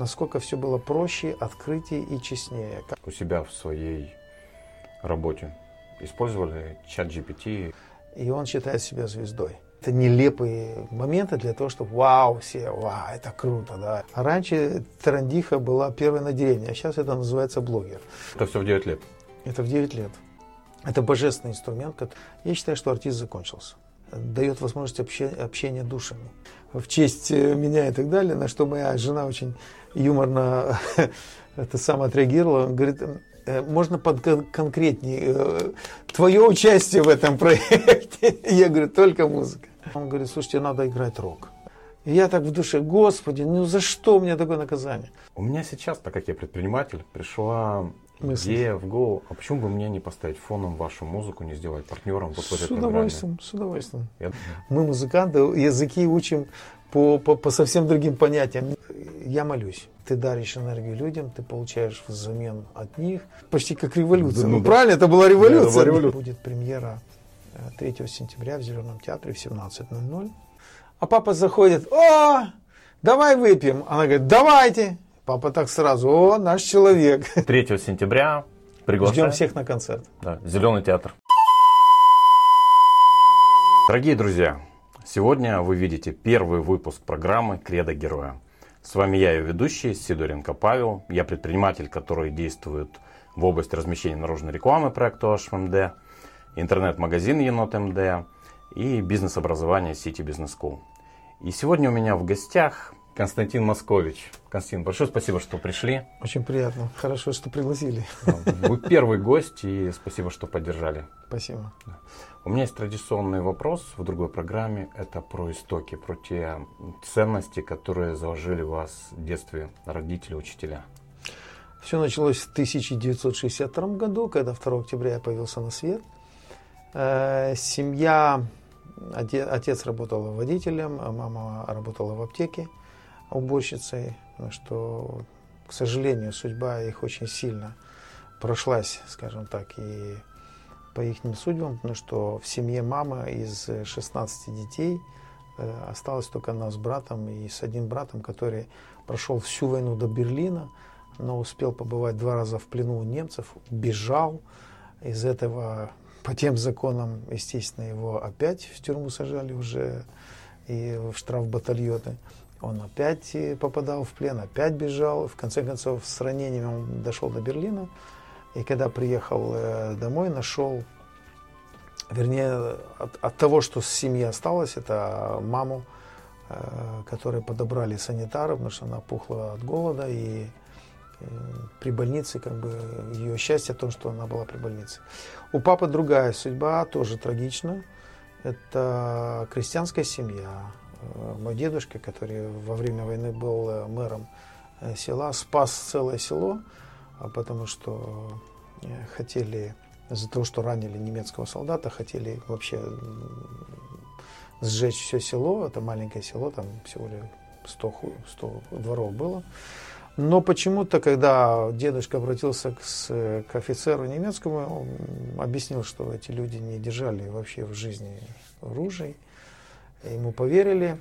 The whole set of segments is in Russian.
насколько все было проще, открытие и честнее. У себя в своей работе использовали чат GPT? И он считает себя звездой. Это нелепые моменты для того, чтобы вау, все, вау, это круто, да. А раньше Тарандиха была первой на деревне, а сейчас это называется блогер. Это все в 9 лет? Это в 9 лет. Это божественный инструмент. Я считаю, что артист закончился. Дает возможность общения, общения душами. В честь э, меня и так далее, на что моя жена очень юморно это сам отреагировала. Он говорит, э, можно под конкретнее э, твое участие в этом проекте. Я говорю, только музыка. Он говорит, слушайте, надо играть рок. И я так в душе, господи, ну за что мне такое наказание? У меня сейчас, так как я предприниматель, пришла мысли. Идея в голову, а почему бы мне не поставить фоном вашу музыку, не сделать партнером вот в этой С удовольствием, программе? с удовольствием. Я... Мы музыканты, языки учим по, по, по совсем другим понятиям. Я молюсь. Ты даришь энергию людям, ты получаешь взамен от них. Почти как революция. Да, ну, ну, правильно, это была революция. Да, это была революция. Будет премьера 3 э, сентября в Зеленом театре в 17.00. А папа заходит, о, давай выпьем. Она говорит, давайте. Папа так сразу, о, наш человек. 3 сентября приглашаем. Ждем всех на концерт. Да, Зеленый театр. Дорогие друзья, сегодня вы видите первый выпуск программы «Кредо героя». С вами я, ее ведущий, Сидоренко Павел. Я предприниматель, который действует в области размещения наружной рекламы проекта HMD, интернет-магазин Енот МД и бизнес-образование City Business School. И сегодня у меня в гостях Константин Москович. Константин, большое спасибо, что пришли. Очень приятно. Хорошо, что пригласили. Вы первый гость, и спасибо, что поддержали. Спасибо. У меня есть традиционный вопрос в другой программе. Это про истоки, про те ценности, которые заложили в вас в детстве родители, учителя. Все началось в 1962 году, когда 2 октября я появился на свет. Э, семья, отец работал водителем, а мама работала в аптеке уборщицей, что, к сожалению, судьба их очень сильно прошлась, скажем так, и по их судьбам, потому что в семье мамы из 16 детей э, осталась только она с братом и с одним братом, который прошел всю войну до Берлина, но успел побывать два раза в плену у немцев, бежал. Из этого по тем законам, естественно, его опять в тюрьму сажали уже и в штрафбатальоны. Он опять э, попадал в плен, опять бежал. В конце концов, с ранениями он дошел до Берлина. И когда приехал э, домой, нашел, вернее, от, от того, что с семьи осталось, это маму, э, которую подобрали санитары, потому что она пухла от голода. И при больнице, как бы, ее счастье в том, что она была при больнице. У папы другая судьба, тоже трагична. Это крестьянская семья. Э, мой дедушка, который во время войны был э, мэром э, села, спас целое село, потому что хотели, из-за того, что ранили немецкого солдата, хотели вообще сжечь все село. Это маленькое село, там всего лишь 100, 100 дворов было. Но почему-то, когда дедушка обратился к, к офицеру немецкому, он объяснил, что эти люди не держали вообще в жизни оружие. Ему поверили,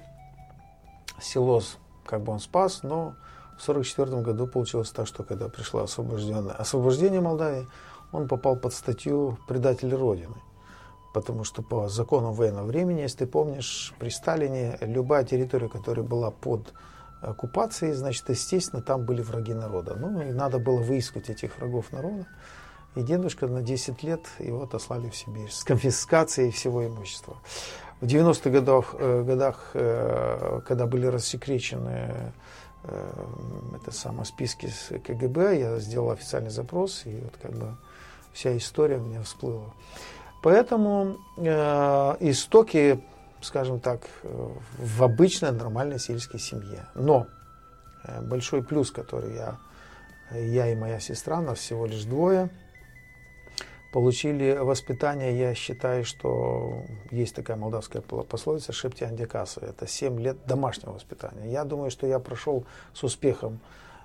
село как бы он спас, но в 1944 году получилось так, что когда пришло освобожденное, освобождение Молдавии, он попал под статью «Предатель Родины». Потому что по законам военного времени, если ты помнишь, при Сталине любая территория, которая была под оккупацией, значит, естественно, там были враги народа. Ну, и надо было выискать этих врагов народа. И дедушка на 10 лет его отослали в Сибирь с конфискацией всего имущества. В 90-х годах, э, годах, э, когда были рассекречены это самое, списки с КГБ, я сделал официальный запрос, и вот как бы вся история у меня всплыла. Поэтому э, истоки, скажем так, в обычной нормальной сельской семье. Но э, большой плюс, который я, я и моя сестра, нас всего лишь двое – получили воспитание, я считаю, что есть такая молдавская пословица «шепти андикаса». Это 7 лет домашнего воспитания. Я думаю, что я прошел с успехом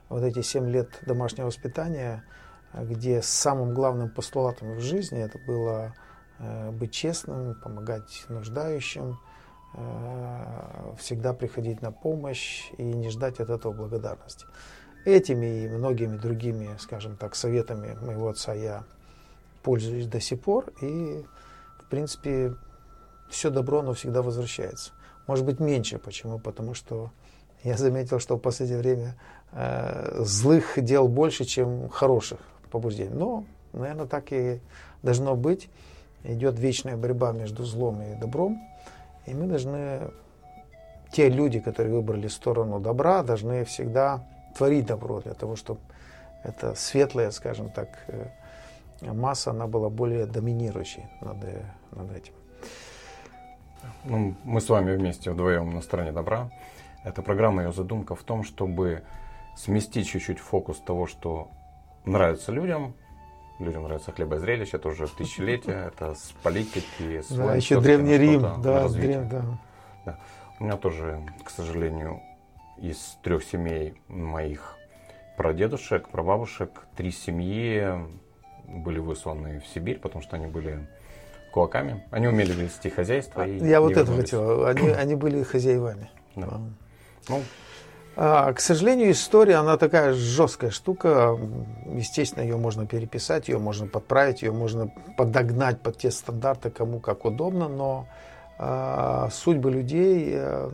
вот эти 7 лет домашнего воспитания, где самым главным постулатом в жизни это было э, быть честным, помогать нуждающим, э, всегда приходить на помощь и не ждать от этого благодарности. Этими и многими другими, скажем так, советами моего отца я пользуюсь до сих пор. И, в принципе, все добро, оно всегда возвращается. Может быть, меньше. Почему? Потому что я заметил, что в последнее время э, злых дел больше, чем хороших побуждений. Но, наверное, так и должно быть. Идет вечная борьба между злом и добром. И мы должны, те люди, которые выбрали сторону добра, должны всегда творить добро для того, чтобы эта светлая, скажем так, э, масса, она была более доминирующей над, над этим. Ну, мы с вами вместе вдвоем на стороне добра. Эта программа, ее задумка в том, чтобы сместить чуть-чуть фокус того, что нравится людям. Людям нравится хлеба и зрелище, это уже тысячелетия, это с политики, с Да, еще Древний Рим, да, древ, да. да. У меня тоже, к сожалению, из трех семей моих прадедушек, прабабушек, три семьи были высланы в Сибирь, потому что они были кулаками. Они умели вести хозяйство. И Я вот это хотел. Они, они были хозяевами. Да. Ну, а, к сожалению, история, она такая жесткая штука. Естественно, ее можно переписать, ее можно подправить, ее можно подогнать под те стандарты, кому как удобно, но а, судьбы людей, э,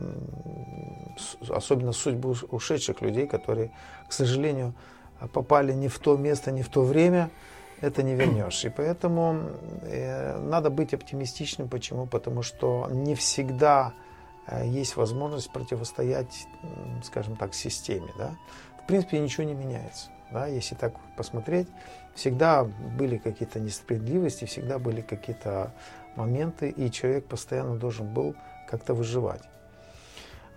особенно судьбы ушедших людей, которые, к сожалению, попали не в то место, не в то время, это не вернешь. И поэтому э, надо быть оптимистичным. Почему? Потому что не всегда э, есть возможность противостоять, скажем так, системе. Да? В принципе, ничего не меняется. Да? Если так посмотреть, всегда были какие-то несправедливости, всегда были какие-то моменты, и человек постоянно должен был как-то выживать.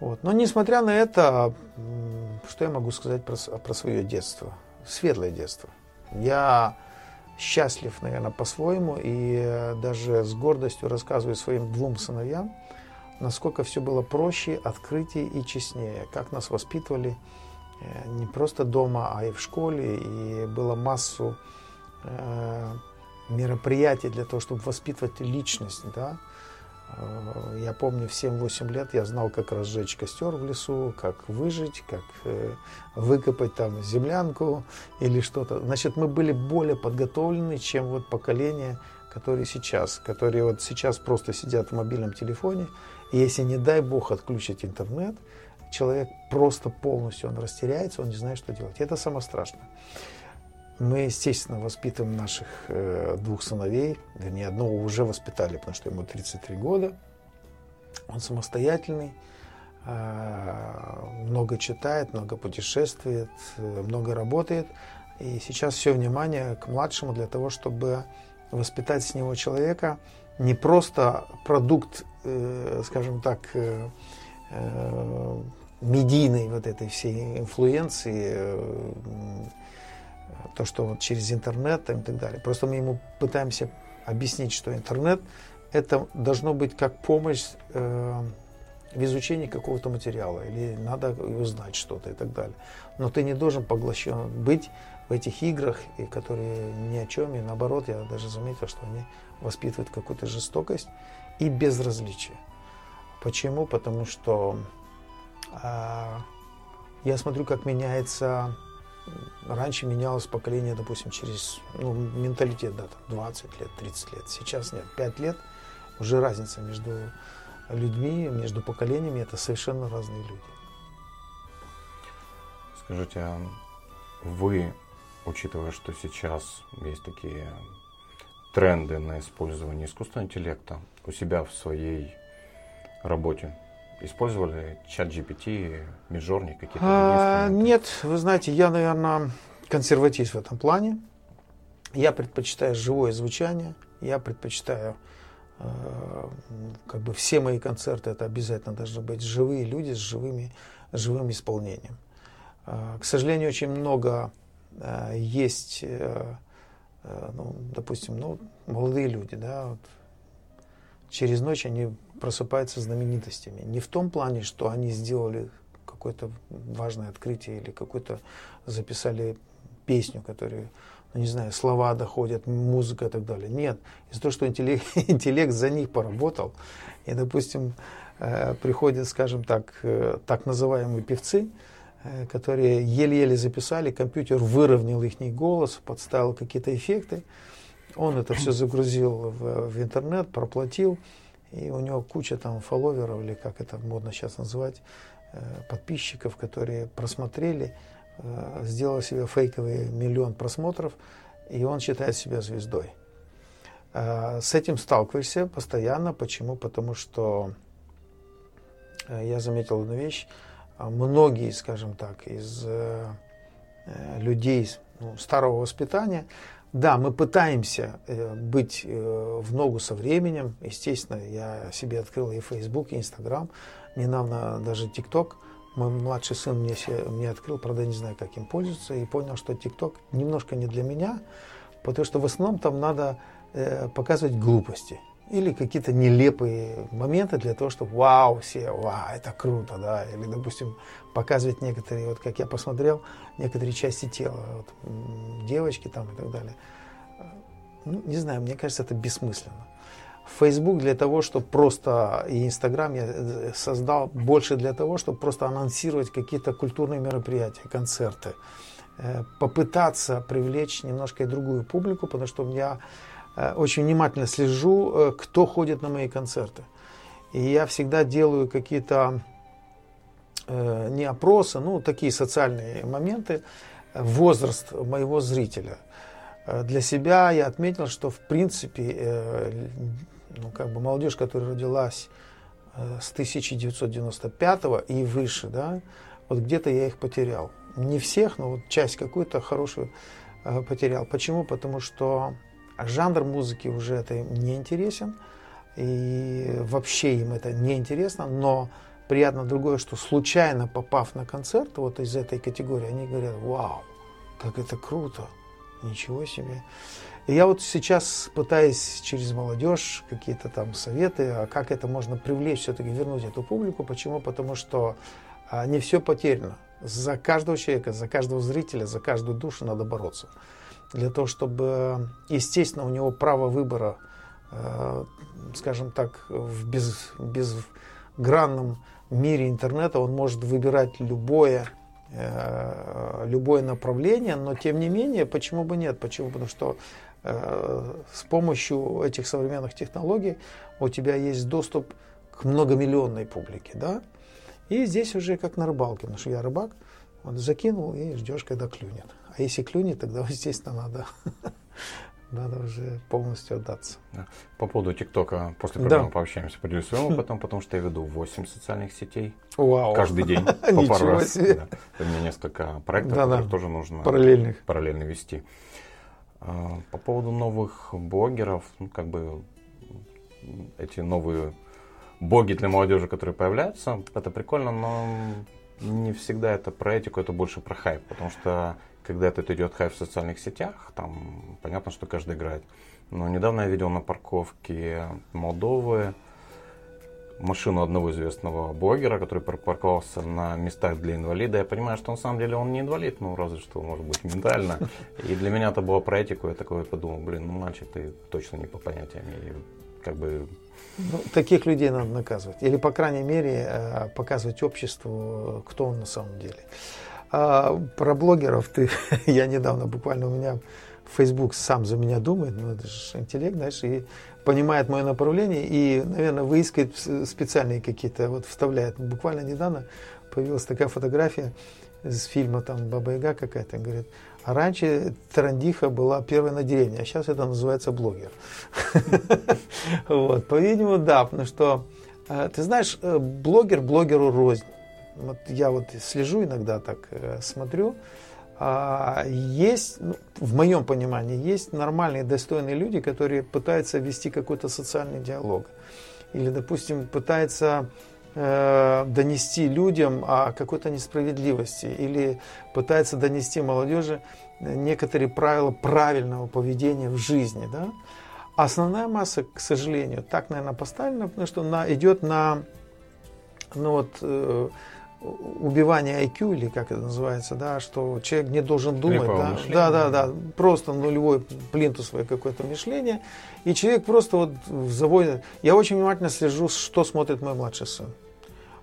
Вот. Но несмотря на это, что я могу сказать про, про свое детство? Светлое детство. Я счастлив, наверное, по-своему, и э, даже с гордостью рассказываю своим двум сыновьям, насколько все было проще, открытие и честнее, как нас воспитывали э, не просто дома, а и в школе, и было массу э, мероприятий для того, чтобы воспитывать личность, да, я помню, в 7-8 лет я знал, как разжечь костер в лесу, как выжить, как э, выкопать там землянку или что-то. Значит, мы были более подготовлены, чем вот поколение, которые сейчас, которые вот сейчас просто сидят в мобильном телефоне, и если, не дай бог, отключить интернет, человек просто полностью, он растеряется, он не знает, что делать. Это самое страшное. Мы, естественно, воспитываем наших э, двух сыновей, вернее, одного уже воспитали, потому что ему 33 года. Он самостоятельный, э, много читает, много путешествует, э, много работает. И сейчас все внимание к младшему для того, чтобы воспитать с него человека, не просто продукт, э, скажем так, э, э, медийной вот этой всей инфлюенции, э, то, что вот через интернет и так далее. Просто мы ему пытаемся объяснить, что интернет это должно быть как помощь э, в изучении какого-то материала, или надо узнать что-то и так далее. Но ты не должен поглощен быть в этих играх, и которые ни о чем, и наоборот, я даже заметил, что они воспитывают какую-то жестокость и безразличие. Почему? Потому что э, я смотрю, как меняется раньше менялось поколение, допустим, через ну, менталитет, да, там 20 лет, 30 лет. Сейчас нет, 5 лет уже разница между людьми, между поколениями, это совершенно разные люди. Скажите, а вы, учитывая, что сейчас есть такие тренды на использование искусственного интеллекта у себя в своей работе, Использовали чат GPT, Миджорни какие-то а, Нет, вы знаете, я, наверное, консерватист в этом плане. Я предпочитаю живое звучание, я предпочитаю э, как бы все мои концерты это обязательно должны быть живые люди с живыми живым исполнением. Э, к сожалению, очень много э, есть, э, э, ну, допустим, ну, молодые люди, да, вот, через ночь они просыпаются знаменитостями. Не в том плане, что они сделали какое-то важное открытие или какой-то записали песню, которую, ну, не знаю, слова доходят, музыка и так далее. Нет. Из-за того, что интеллект, интеллект за них поработал, и, допустим, э, приходят, скажем так, э, так называемые певцы, э, которые еле-еле записали, компьютер выровнял их голос, подставил какие-то эффекты. Он это все загрузил в, в интернет, проплатил, и у него куча там фолловеров, или как это модно сейчас называть, э, подписчиков, которые просмотрели, э, сделал себе фейковый миллион просмотров, и он считает себя звездой. С этим сталкиваешься постоянно. Почему? Потому что я заметил одну вещь многие, скажем так, из э, э, людей ну, старого воспитания, да, мы пытаемся э, быть в ногу со временем. Естественно, я себе открыл и Facebook, и Instagram. Недавно даже TikTok. Мой младший сын мне, мне открыл, правда, не знаю, как им пользоваться, и понял, что TikTok немножко не для меня, потому что в основном там надо показывать глупости или какие-то нелепые моменты для того, чтобы вау, все, вау, это круто, да, или, допустим, показывать некоторые, вот как я посмотрел, некоторые части тела, вот, девочки там и так далее. Ну, не знаю, мне кажется, это бессмысленно. Facebook для того, чтобы просто, и Instagram я э, создал больше для того, чтобы просто анонсировать какие-то культурные мероприятия, концерты, э, попытаться привлечь немножко и другую публику, потому что у меня очень внимательно слежу, э, кто ходит на мои концерты. И я всегда делаю какие-то э, не опросы, ну, такие социальные моменты, возраст моего зрителя. Для себя я отметил, что в принципе, ну, как бы молодежь, которая родилась с 1995 и выше, да, вот где-то я их потерял. Не всех, но вот часть какую-то хорошую потерял. Почему? Потому что а жанр музыки уже это не интересен, и вообще им это не интересно, но приятно другое, что случайно попав на концерт вот из этой категории, они говорят, вау, как это круто, ничего себе. И я вот сейчас пытаюсь через молодежь какие-то там советы, а как это можно привлечь, все-таки вернуть эту публику. Почему? Потому что а, не все потеряно. За каждого человека, за каждого зрителя, за каждую душу надо бороться для того, чтобы, естественно, у него право выбора, э, скажем так, в без, безгранном мире интернета он может выбирать любое, э, любое направление, но тем не менее, почему бы нет? Почему? Потому что э, с помощью этих современных технологий у тебя есть доступ к многомиллионной публике, да? И здесь уже как на рыбалке, потому что я рыбак, вот закинул и ждешь, когда клюнет. А если клюнет, тогда, естественно, надо, надо уже полностью отдаться. Да. По поводу ТикТока после программы да. пообщаемся, поделюсь своим опытом, потому что я веду 8 социальных сетей Вау. каждый день по пару раз. Да. У меня несколько проектов, да, которые да. тоже нужно параллельных. параллельно вести. А, по поводу новых блогеров, ну, как бы эти новые боги для молодежи, которые появляются, это прикольно, но не всегда это про этику, это больше про хайп, потому что когда этот идет хайп в социальных сетях, там понятно, что каждый играет. Но недавно я видел на парковке Молдовы машину одного известного блогера, который парковался на местах для инвалида. Я понимаю, что на самом деле он не инвалид, ну разве что, может быть, ментально. И для меня это было про этику. Я такой подумал, блин, ну мальчик, ты точно не по понятиям. И как бы ну, таких людей надо наказывать. Или, по крайней мере, э, показывать обществу, кто он на самом деле. А про блогеров ты, я недавно буквально у меня Facebook сам за меня думает, ну это же интеллект, знаешь, и понимает мое направление и, наверное, выискивает специальные какие-то, вот вставляет. Буквально недавно появилась такая фотография из фильма там Баба Яга какая-то, говорит, а раньше Тарандиха была первой на деревне, а сейчас это называется блогер. Вот, по-видимому, да, потому что, э, ты знаешь, э, блогер блогеру рознь. Вот я вот слежу иногда так, э, смотрю, а, есть, ну, в моем понимании, есть нормальные, достойные люди, которые пытаются вести какой-то социальный диалог. Или, допустим, пытаются э, донести людям о какой-то несправедливости. Или пытаются донести молодежи некоторые правила правильного поведения в жизни. Да? Основная масса, к сожалению, так, наверное, поставлена, потому что она идет на ну, вот, э, убивание IQ, или как это называется, да, что человек не должен думать, да, да, да, да, просто нулевой плинтусовое какое-то мышление, и человек просто вот заводит. Я очень внимательно слежу, что смотрит мой младший сын.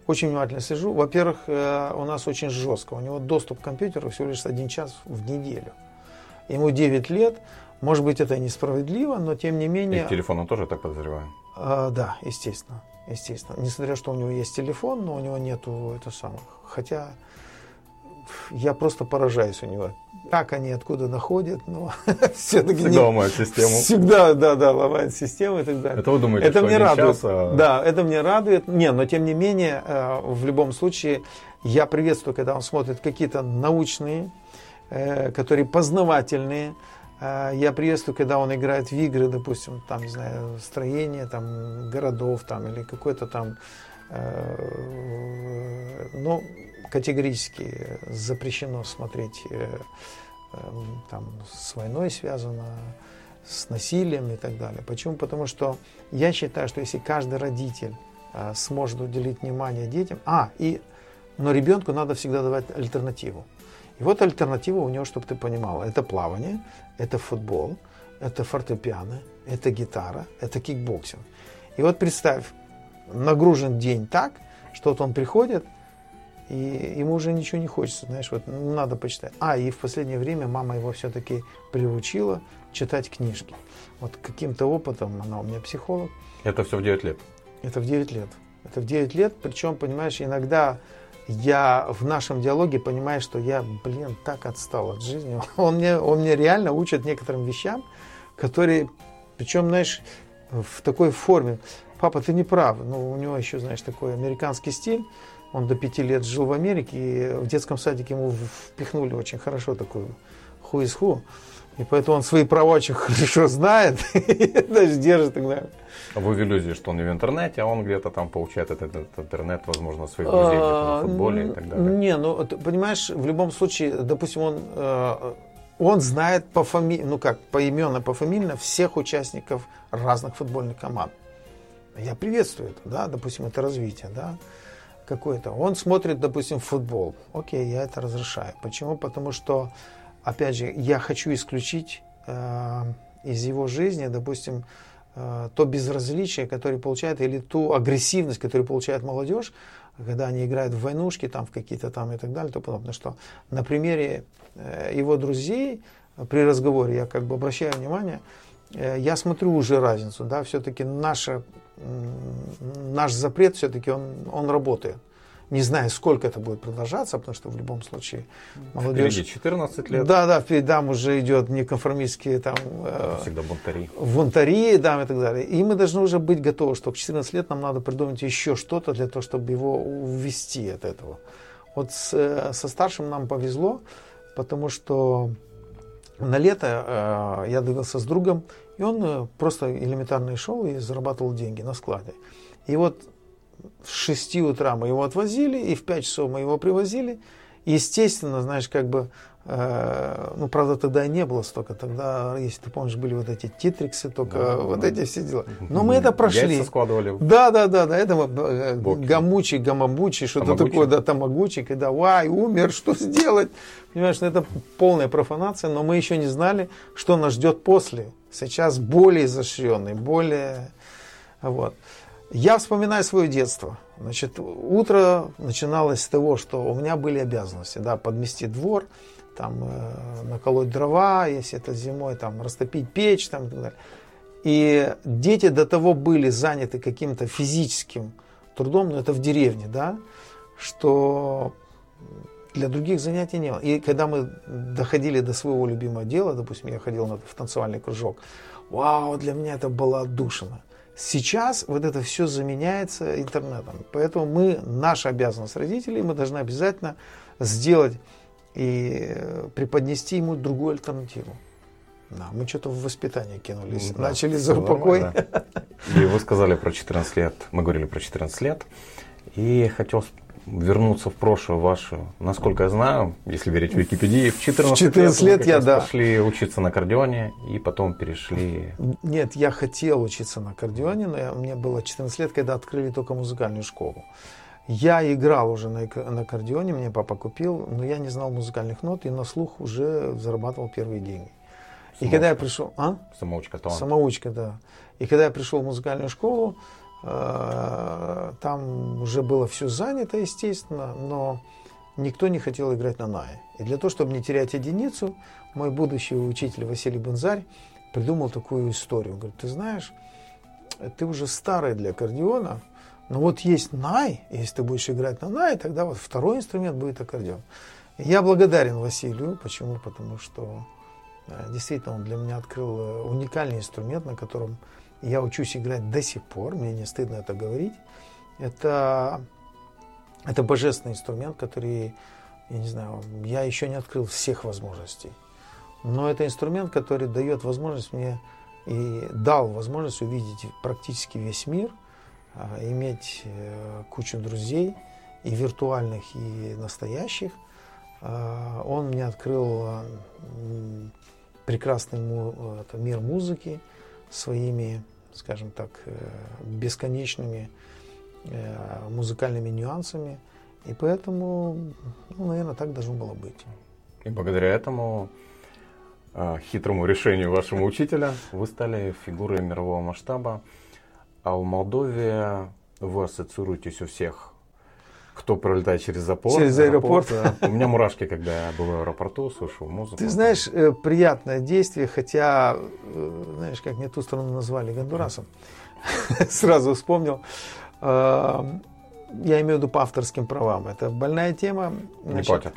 очень внимательно слежу. Во-первых, э, у нас очень жестко. У него доступ к компьютеру всего лишь один час в неделю. Ему 9 лет. Может быть, это несправедливо, но тем не менее... И телефон он тоже так подозреваю? А, да, естественно. Естественно. Несмотря, что у него есть телефон, но у него нету это самых. Хотя я просто поражаюсь у него. Как они откуда находят, но все-таки всегда не, ломают систему. Всегда, да, да, ломают систему и так далее. Это вы думаете, это что мне радует. Сейчас, а... Да, это мне радует. Не, но тем не менее, э, в любом случае, я приветствую, когда он смотрит какие-то научные, э, которые познавательные. Э, я приветствую, когда он играет в игры, допустим, там, не знаю, строение там городов там или какой-то там, ну, категорически запрещено смотреть э, эм, там, с войной связано, с насилием и так далее. Почему? Потому что я считаю, что если каждый родитель э, сможет уделить внимание детям, а, и, но ребенку надо всегда давать альтернативу. И вот альтернатива у него, чтобы ты понимала, это плавание, это футбол, это фортепиано, это гитара, это кикбоксинг. И вот представь, нагружен день так, что вот он приходит – и ему уже ничего не хочется, знаешь, вот надо почитать. А, и в последнее время мама его все-таки приучила читать книжки. Вот каким-то опытом, она у меня психолог. Это все в 9 лет? Это в 9 лет. Это в 9 лет, причем, понимаешь, иногда я в нашем диалоге понимаю, что я, блин, так отстал от жизни. Он мне, он мне реально учит некоторым вещам, которые, причем, знаешь, в такой форме. Папа, ты не прав. Ну, у него еще, знаешь, такой американский стиль. Он до пяти лет жил в Америке, и в детском садике ему впихнули очень хорошо такую ху ху. И поэтому он свои права очень хорошо знает, даже держит тогда. А вы иллюзии, что он не в интернете, а он где-то там получает этот, этот интернет, возможно, своих друзей в футболе и так далее. Не, ну, ты понимаешь, в любом случае, допустим, он, э, он знает по фамилии, ну как, поименно, пофамильно всех участников разных футбольных команд. Я приветствую это, да, допустим, это развитие, да какой-то. Он смотрит, допустим, футбол. Окей, я это разрешаю. Почему? Потому что, опять же, я хочу исключить э, из его жизни, допустим, э, то безразличие, которое получает, или ту агрессивность, которую получает молодежь, когда они играют в войнушки, там, в какие-то там и так далее, то подобное, что на примере э, его друзей при разговоре я как бы обращаю внимание, э, я смотрю уже разницу, да, все-таки наша наш запрет все-таки он, он работает. Не знаю, сколько это будет продолжаться, потому что в любом случае молодежь... Впереди 14 лет. Да, да, впереди там уже идет неконформистские там... Э, Всегда бунтари. Бунтари, да, и так далее. И мы должны уже быть готовы, что к 14 лет нам надо придумать еще что-то для того, чтобы его увести от этого. Вот с, э, со старшим нам повезло, потому что на лето э, я двигался с другом, и он э, просто элементарно шел и зарабатывал деньги на складе. И вот в 6 утра мы его отвозили, и в 5 часов мы его привозили. естественно, знаешь, как бы, э, ну, правда, тогда и не было столько. Тогда, если ты помнишь, были вот эти титриксы, только да, вот да. эти все дела. Но мы это прошли. Яйца складывали. Да, да, да, да. Это э, гамучи, гамабучи, что-то такое, да, тамагучи, когда, вай, умер, что сделать? Понимаешь, ну, это полная профанация, но мы еще не знали, что нас ждет после сейчас более изощренный, более... Вот. Я вспоминаю свое детство. Значит, утро начиналось с того, что у меня были обязанности, да, подмести двор, там, э, наколоть дрова, если это зимой, там, растопить печь, там, и так далее. И дети до того были заняты каким-то физическим трудом, но это в деревне, да, что для других занятий не было. И когда мы доходили до своего любимого дела, допустим, я ходил в танцевальный кружок, вау, для меня это было отдушина. Сейчас вот это все заменяется интернетом. Поэтому мы, наша обязанность родителей, мы должны обязательно сделать и преподнести ему другую альтернативу. Да, мы что-то в воспитание кинулись, да, начали за упокой. И вы сказали про 14 лет, мы говорили про 14 лет. И хотел вернуться в прошлое ваше, насколько я знаю, если верить Википедии, в 14, 14 лет, лет я, да. пошли учиться на аккордеоне и потом перешли... Нет, я хотел учиться на аккордеоне, но я, мне было 14 лет, когда открыли только музыкальную школу. Я играл уже на, на аккордеоне, мне папа купил, но я не знал музыкальных нот и на слух уже зарабатывал первые деньги. Самоучка. И когда я пришел... А? Самоучка, то Самоучка, да. И когда я пришел в музыкальную школу, там уже было все занято, естественно, но никто не хотел играть на нае. И для того, чтобы не терять единицу, мой будущий учитель Василий Бонзарь придумал такую историю. Он говорит, ты знаешь, ты уже старый для аккордеона, но вот есть най, если ты будешь играть на най, тогда вот второй инструмент будет аккордеон. Я благодарен Василию. Почему? Потому что э, действительно он для меня открыл э, уникальный инструмент, на котором я учусь играть до сих пор, мне не стыдно это говорить. Это, это божественный инструмент, который, я не знаю, я еще не открыл всех возможностей. Но это инструмент, который дает возможность мне и дал возможность увидеть практически весь мир, а, иметь э, кучу друзей, и виртуальных, и настоящих. А, он мне открыл прекрасный мир музыки своими скажем так, э, бесконечными э, музыкальными нюансами. И поэтому, ну, наверное, так должно было быть. И благодаря этому э, хитрому решению вашего учителя вы стали фигурой мирового масштаба. А в Молдове вы ассоциируетесь у всех кто пролетает через запор. Через аэропорт. аэропорт да. У меня мурашки, когда я был в аэропорту, слушал музыку. Ты знаешь, э, приятное действие, хотя, э, знаешь, как мне ту страну назвали Гондурасом. Сразу вспомнил. Э, я имею в виду по авторским правам. Это больная тема. Не платят.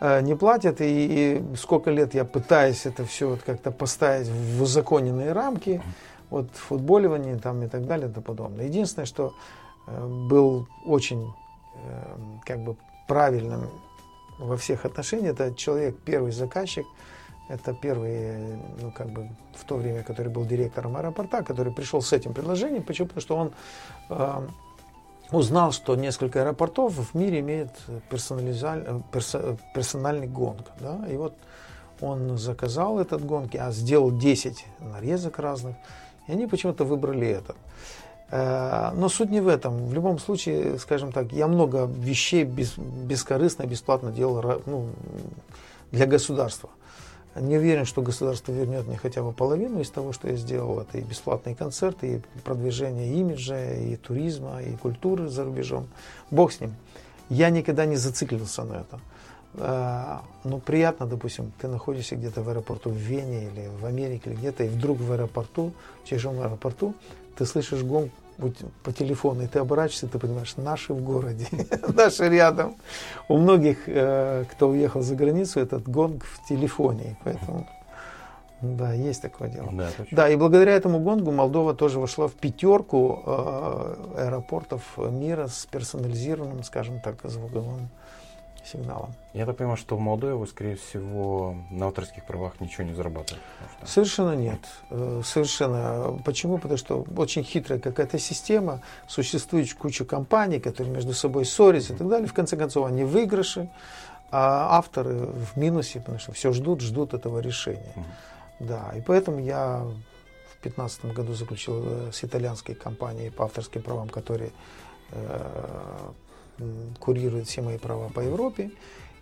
Не платят, и, и сколько лет я пытаюсь это все вот как-то поставить в узаконенные рамки, вот футболивание там и так далее и тому подобное. Единственное, что был очень Эм, как бы правильным во всех отношениях. Это человек, первый заказчик, это первый, ну, как бы, в то время, который был директором аэропорта, который пришел с этим предложением. Почему? Потому что он э, узнал, что несколько аэропортов в мире имеют персонализаль, персо, персональный гонг. Да? И вот он заказал этот гонг, а сделал 10 нарезок разных, и они почему-то выбрали этот. Э, но суть не в этом. В любом случае, скажем так, я много вещей без, бескорыстно, бесплатно делал ну, для государства. Не уверен, что государство вернет мне хотя бы половину из того, что я сделал. Это и бесплатные концерты, и продвижение имиджа, и туризма, и культуры за рубежом. Бог с ним. Я никогда не зациклился на этом. Э, ну, приятно, допустим, ты находишься где-то в аэропорту в Вене или в Америке, или где-то, и вдруг в аэропорту, в чужом аэропорту, ты слышишь гонг по телефону, и ты оборачиваешься, ты понимаешь, наши в городе, наши рядом. У многих, э, кто уехал за границу, этот гонг в телефоне, поэтому да, есть такое дело. Да, да, и благодаря этому гонгу Молдова тоже вошла в пятерку э, аэропортов мира с персонализированным, скажем так, звуковым сигналом. Я так понимаю, что вы, скорее всего, на авторских правах ничего не зарабатываете? Что... Совершенно нет. Э, совершенно. Почему? Потому что очень хитрая какая-то система, существует куча компаний, которые между собой ссорятся и так далее. В конце концов, они выигрыши, а авторы в минусе, потому что все ждут, ждут этого решения. Угу. Да, и поэтому я в 2015 году заключил э, с итальянской компанией по авторским правам, которые э, курирует все мои права по Европе,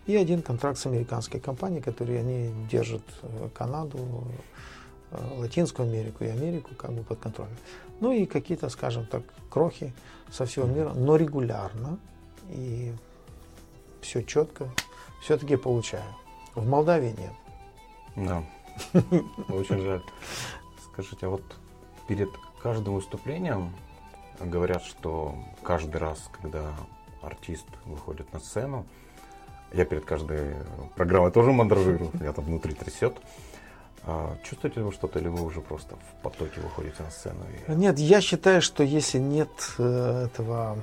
и один контракт с американской компанией, который они держат э, Канаду, э, Латинскую Америку и Америку как бы под контролем. Ну и какие-то, скажем так, крохи со всего мира, но регулярно и все четко все-таки получаю. В Молдавии нет. Да, очень жаль. Скажите, а вот перед каждым выступлением говорят, что каждый раз, когда артист выходит на сцену. Я перед каждой программой тоже мандражирую, я там внутри трясет. А, чувствуете ли вы что-то, или вы уже просто в потоке выходите на сцену? И... Нет, я считаю, что если нет э, этого,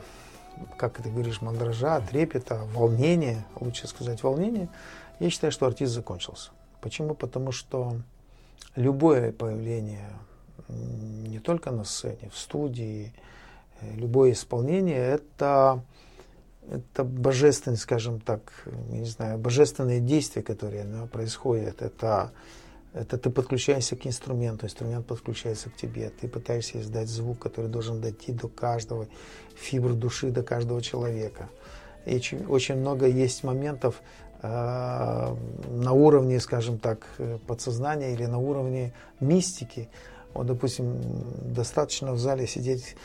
как ты говоришь, мандража, трепета, волнения, лучше сказать волнения, я считаю, что артист закончился. Почему? Потому что любое появление не только на сцене, в студии, э, любое исполнение – это это божественные, скажем так, не знаю, божественные действия, которые да, происходят. Это, это ты подключаешься к инструменту, инструмент подключается к тебе, ты пытаешься издать звук, который должен дойти до каждого, фибр души до каждого человека. И очень, очень много есть моментов э, на уровне, скажем так, подсознания или на уровне мистики. Вот, допустим, достаточно в зале сидеть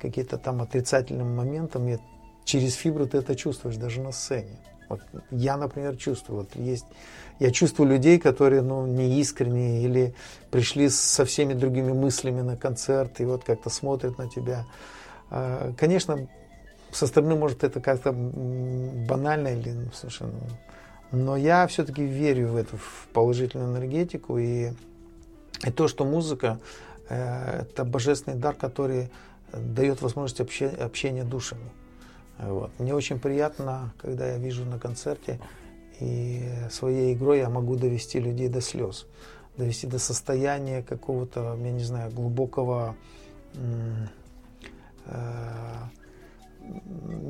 какие-то там отрицательным моментом, и через фибру ты это чувствуешь даже на сцене. Вот я, например, чувствую, вот есть, я чувствую людей, которые, ну, не искренние или пришли со всеми другими мыслями на концерт и вот как-то смотрят на тебя. А, конечно, со стороны, может, это как-то банально или ну, совершенно... Но я все-таки верю в эту в положительную энергетику и, и то, что музыка э, это божественный дар, который дает возможность общения, общения душами. Вот. Мне очень приятно, когда я вижу на концерте, и своей игрой я могу довести людей до слез, довести до состояния какого-то, я не знаю, глубокого, э,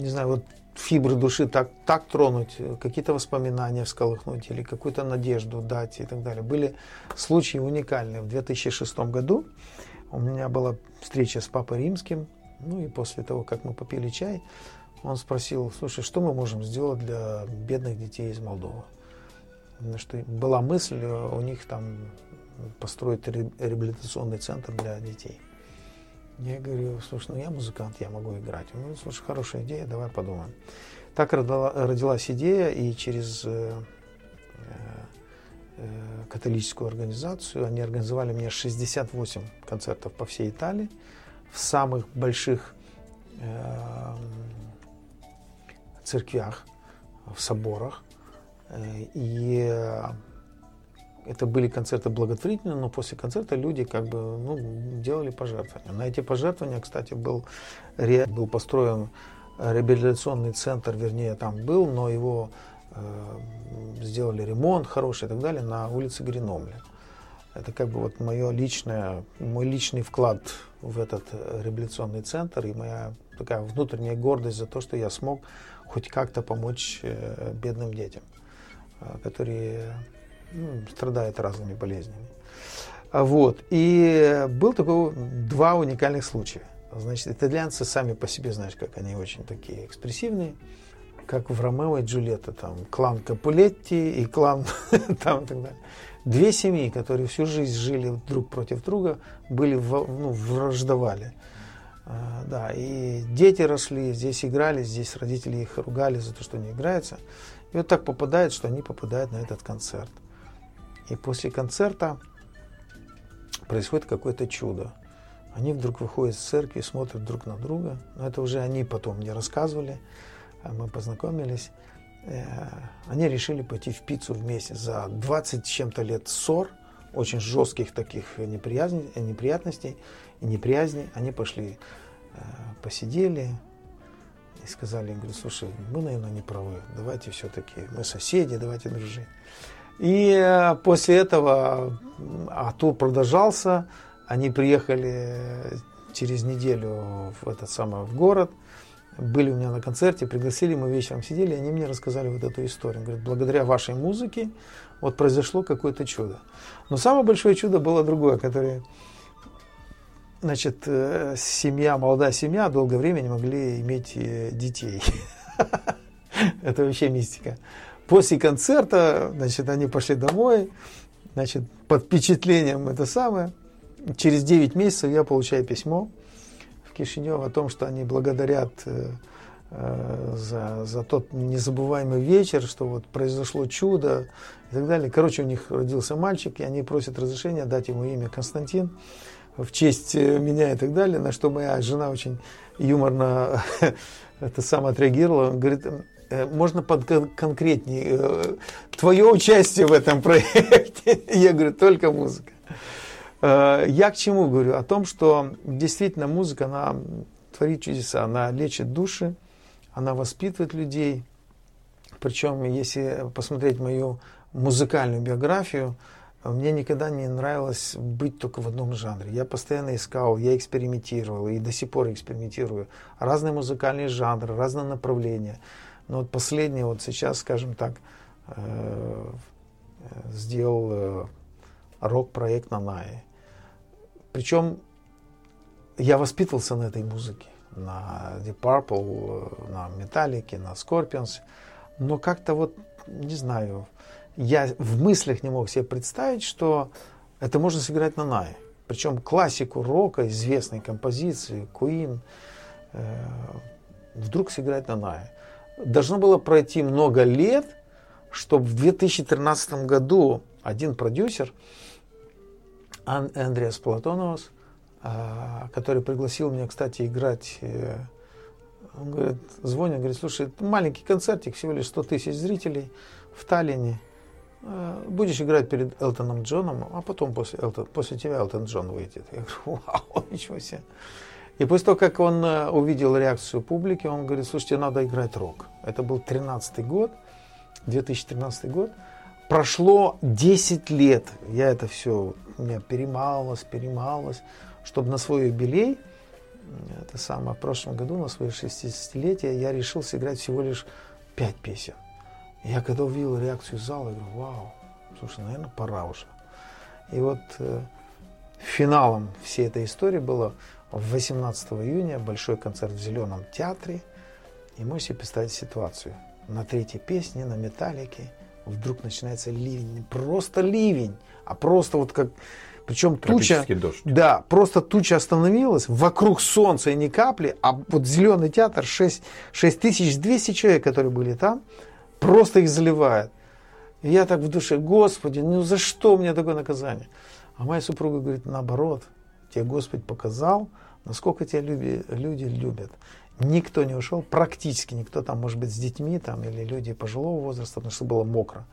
не знаю, вот фибры души так, так тронуть, какие-то воспоминания всколыхнуть или какую-то надежду дать и так далее. Были случаи уникальные. В 2006 году у меня была встреча с Папой Римским, ну и после того, как мы попили чай, он спросил, слушай, что мы можем сделать для бедных детей из Молдовы? Что была мысль э, у них там построить реабилитационный центр для детей. Я говорю, слушай, ну я музыкант, я могу играть. Он говорит, слушай, хорошая идея, давай подумаем. Так родилась идея, и через э, э, католическую организацию они организовали мне 68 концертов по всей Италии в самых больших церквях, в соборах. Э, и э, это были концерты благотворительные, но после концерта люди как бы ну, делали пожертвования. На эти пожертвования, кстати, был, был построен реабилитационный центр, вернее, там был, но его э, сделали ремонт хороший и так далее на улице Греномля. Это как бы вот мое личное, мой личный вклад в этот реабилитационный центр и моя такая внутренняя гордость за то, что я смог хоть как-то помочь э, бедным детям, э, которые ну, страдают разными болезнями. А вот. И был такой два уникальных случая. Значит, итальянцы сами по себе, знаешь, как они очень такие экспрессивные, как в Ромео и Джульетта, там, клан Капулетти и клан там и так далее. Две семьи, которые всю жизнь жили друг против друга, были, ну, враждовали. А, да, и дети росли, здесь играли, здесь родители их ругали за то, что они играются. И вот так попадает, что они попадают на этот концерт. И после концерта происходит какое-то чудо. Они вдруг выходят из церкви, смотрят друг на друга. Но это уже они потом мне рассказывали. А мы познакомились. Э, они решили пойти в пиццу вместе за 20 с чем-то лет ссор, очень жестких таких неприятностей и неприязни, они пошли, э, посидели и сказали, говорю, слушай, мы, наверное, не правы, давайте все-таки, мы соседи, давайте дружить. И э, после этого а тур продолжался, они приехали через неделю в этот самый в город, были у меня на концерте, пригласили, мы вечером сидели, они мне рассказали вот эту историю. Говорят, благодаря вашей музыке вот произошло какое-то чудо. Но самое большое чудо было другое, которое значит, э, семья, молодая семья долгое время не могли иметь э, детей. Это вообще мистика. После концерта, значит, они пошли домой, значит, под впечатлением это самое. Через 9 месяцев я получаю письмо в Кишинев о том, что они благодарят э, за, за тот незабываемый вечер, что вот произошло чудо и так далее. Короче, у них родился мальчик, и они просят разрешения дать ему имя Константин в честь э, меня и так далее, на что моя жена очень юморно это сам отреагировала. Говорит, «Э, можно под конкретнее, э, твое участие в этом проекте. Я говорю, только музыка. Я к чему говорю? О том, что действительно музыка, она творит чудеса, она лечит души, она воспитывает людей. Причем, если посмотреть мою музыкальную биографию, мне никогда не нравилось быть только в одном жанре. Я постоянно искал, я экспериментировал и до сих пор экспериментирую. Разные музыкальные жанры, разные направления. Но вот последнее, вот сейчас, скажем так, э, сделал э, рок-проект на Нае. Причем я воспитывался на этой музыке, на Deep Purple, на Metallica, на Scorpions. Но как-то вот, не знаю, я в мыслях не мог себе представить, что это можно сыграть на Нае. причем классику рока, известной композиции, Queen, э, вдруг сыграть на Нае. Должно было пройти много лет, чтобы в 2013 году один продюсер, Андреас Платоновос, а, который пригласил меня, кстати, играть э, он говорит, звонит, говорит, слушай, маленький концертик, всего лишь 100 тысяч зрителей в Таллине. Э, будешь играть перед Элтоном Джоном, а потом после, Элтон, после тебя Элтон Джон выйдет. Я говорю, вау, ничего себе. И после того, как он э, увидел реакцию публики, он говорит, слушайте, надо играть рок. Это был 13 год, 2013 год. Прошло 10 лет, я это все, у меня перемалывалось, перемалывалось, чтобы на свой юбилей – это самое, в прошлом году на свое 60-летие я решил сыграть всего лишь 5 песен. Я когда увидел реакцию зала, я говорю, вау, слушай, наверное, пора уже. И вот э, финалом всей этой истории было 18 июня большой концерт в Зеленом театре. И можете представить ситуацию. На третьей песне, на металлике, вдруг начинается ливень. Не просто ливень, а просто вот как причем туча, дождь. да, просто туча остановилась, вокруг солнца и ни капли, а вот зеленый театр, 6, 6200 человек, которые были там, просто их заливает. И я так в душе, Господи, ну за что мне такое наказание? А моя супруга говорит, наоборот, тебе Господь показал, насколько тебя люби, люди любят. Никто не ушел, практически никто там, может быть, с детьми там, или люди пожилого возраста, потому что было мокро.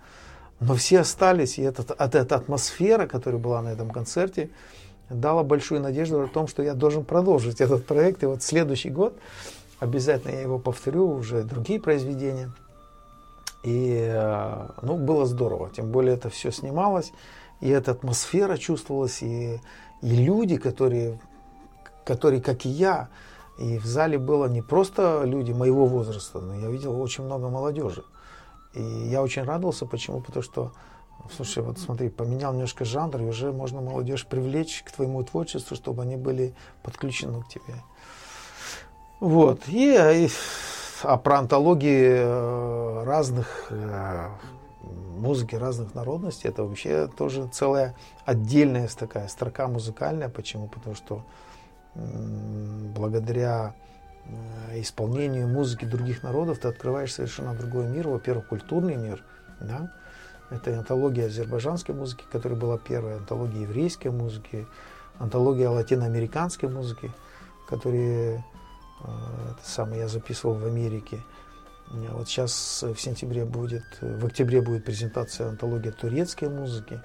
Но все остались, и этот, от, эта атмосфера, которая была на этом концерте, дала большую надежду о том, что я должен продолжить этот проект. И вот следующий год обязательно я его повторю, уже другие произведения. И э, ну, было здорово. Тем более это все снималось, и эта атмосфера чувствовалась, и, и люди, которые, которые, как и я, и в зале было не просто люди моего возраста, но я видел очень много молодежи. И я очень радовался. Почему? Потому что, слушай, вот смотри, поменял немножко жанр, и уже можно молодежь привлечь к твоему творчеству, чтобы они были подключены к тебе. Вот. И, и а про антологии э, разных э, музыки разных народностей, это вообще тоже целая отдельная такая строка музыкальная. Почему? Потому что благодаря Э, исполнению музыки других народов ты открываешь совершенно другой мир. Во-первых, культурный мир. Да? Это антология азербайджанской музыки, которая была первая, антология еврейской музыки, антология латиноамериканской музыки, которые это самое я записывал в Америке. Вот сейчас в сентябре будет, в октябре будет презентация антологии турецкой музыки.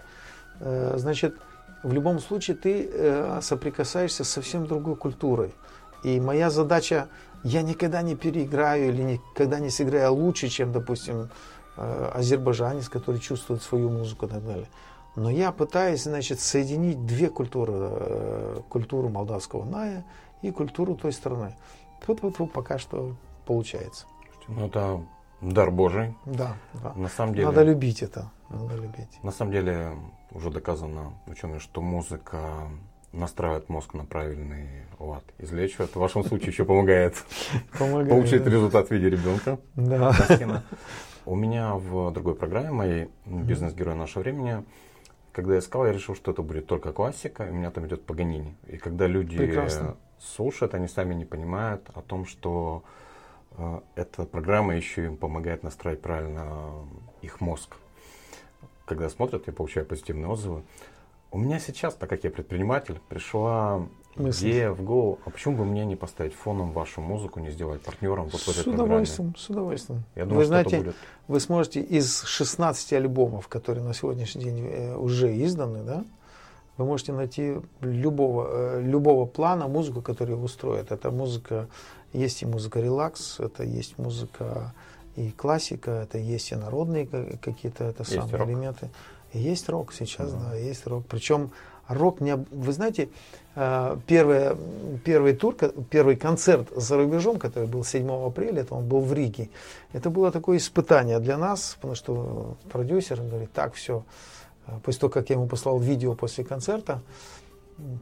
Э, значит, в любом случае ты соприкасаешься с совсем другой культурой. И моя задача, я никогда не переиграю или никогда не сыграю лучше, чем, допустим, э, азербайджанец, который чувствует свою музыку и так далее. Но я пытаюсь, значит, соединить две культуры. Э, культуру молдавского ная и культуру той страны. Вот, вот, пока что получается. Ну, это дар Божий. Да, да. На самом деле... Надо любить это. Надо любить. На самом деле уже доказано учеными, что музыка настраивает мозг на правильный лад, излечивает. В вашем случае еще помогает, помогает получить да. результат в виде ребенка. Да. У меня в другой программе моей «Бизнес-герой нашего времени» когда я искал, я решил, что это будет только классика, и у меня там идет Паганини. И когда люди Прекрасно. Слушают, они сами не понимают о том, что э, эта программа еще им помогает настроить правильно их мозг. Когда смотрят, я получаю позитивные отзывы. У меня сейчас, так как я предприниматель, пришла Мысли. идея в голову, а почему бы мне не поставить фоном вашу музыку, не сделать партнером вот в этой с удовольствием, программе? С удовольствием. Я думаю, вы знаете, будет... вы сможете из 16 альбомов, которые на сегодняшний день э, уже изданы, да, вы можете найти любого, э, любого плана музыку, которая устроит. Это музыка, есть и музыка релакс, это есть музыка и классика, это есть и народные какие-то это самые рок. элементы. Есть рок сейчас, да, да есть рок. Причем рок не... Вы знаете, э, первый, первый тур, первый концерт за рубежом, который был 7 апреля, это он был в Риге. Это было такое испытание для нас, потому что продюсер говорит, так, все. Э, после того, как я ему послал видео после концерта,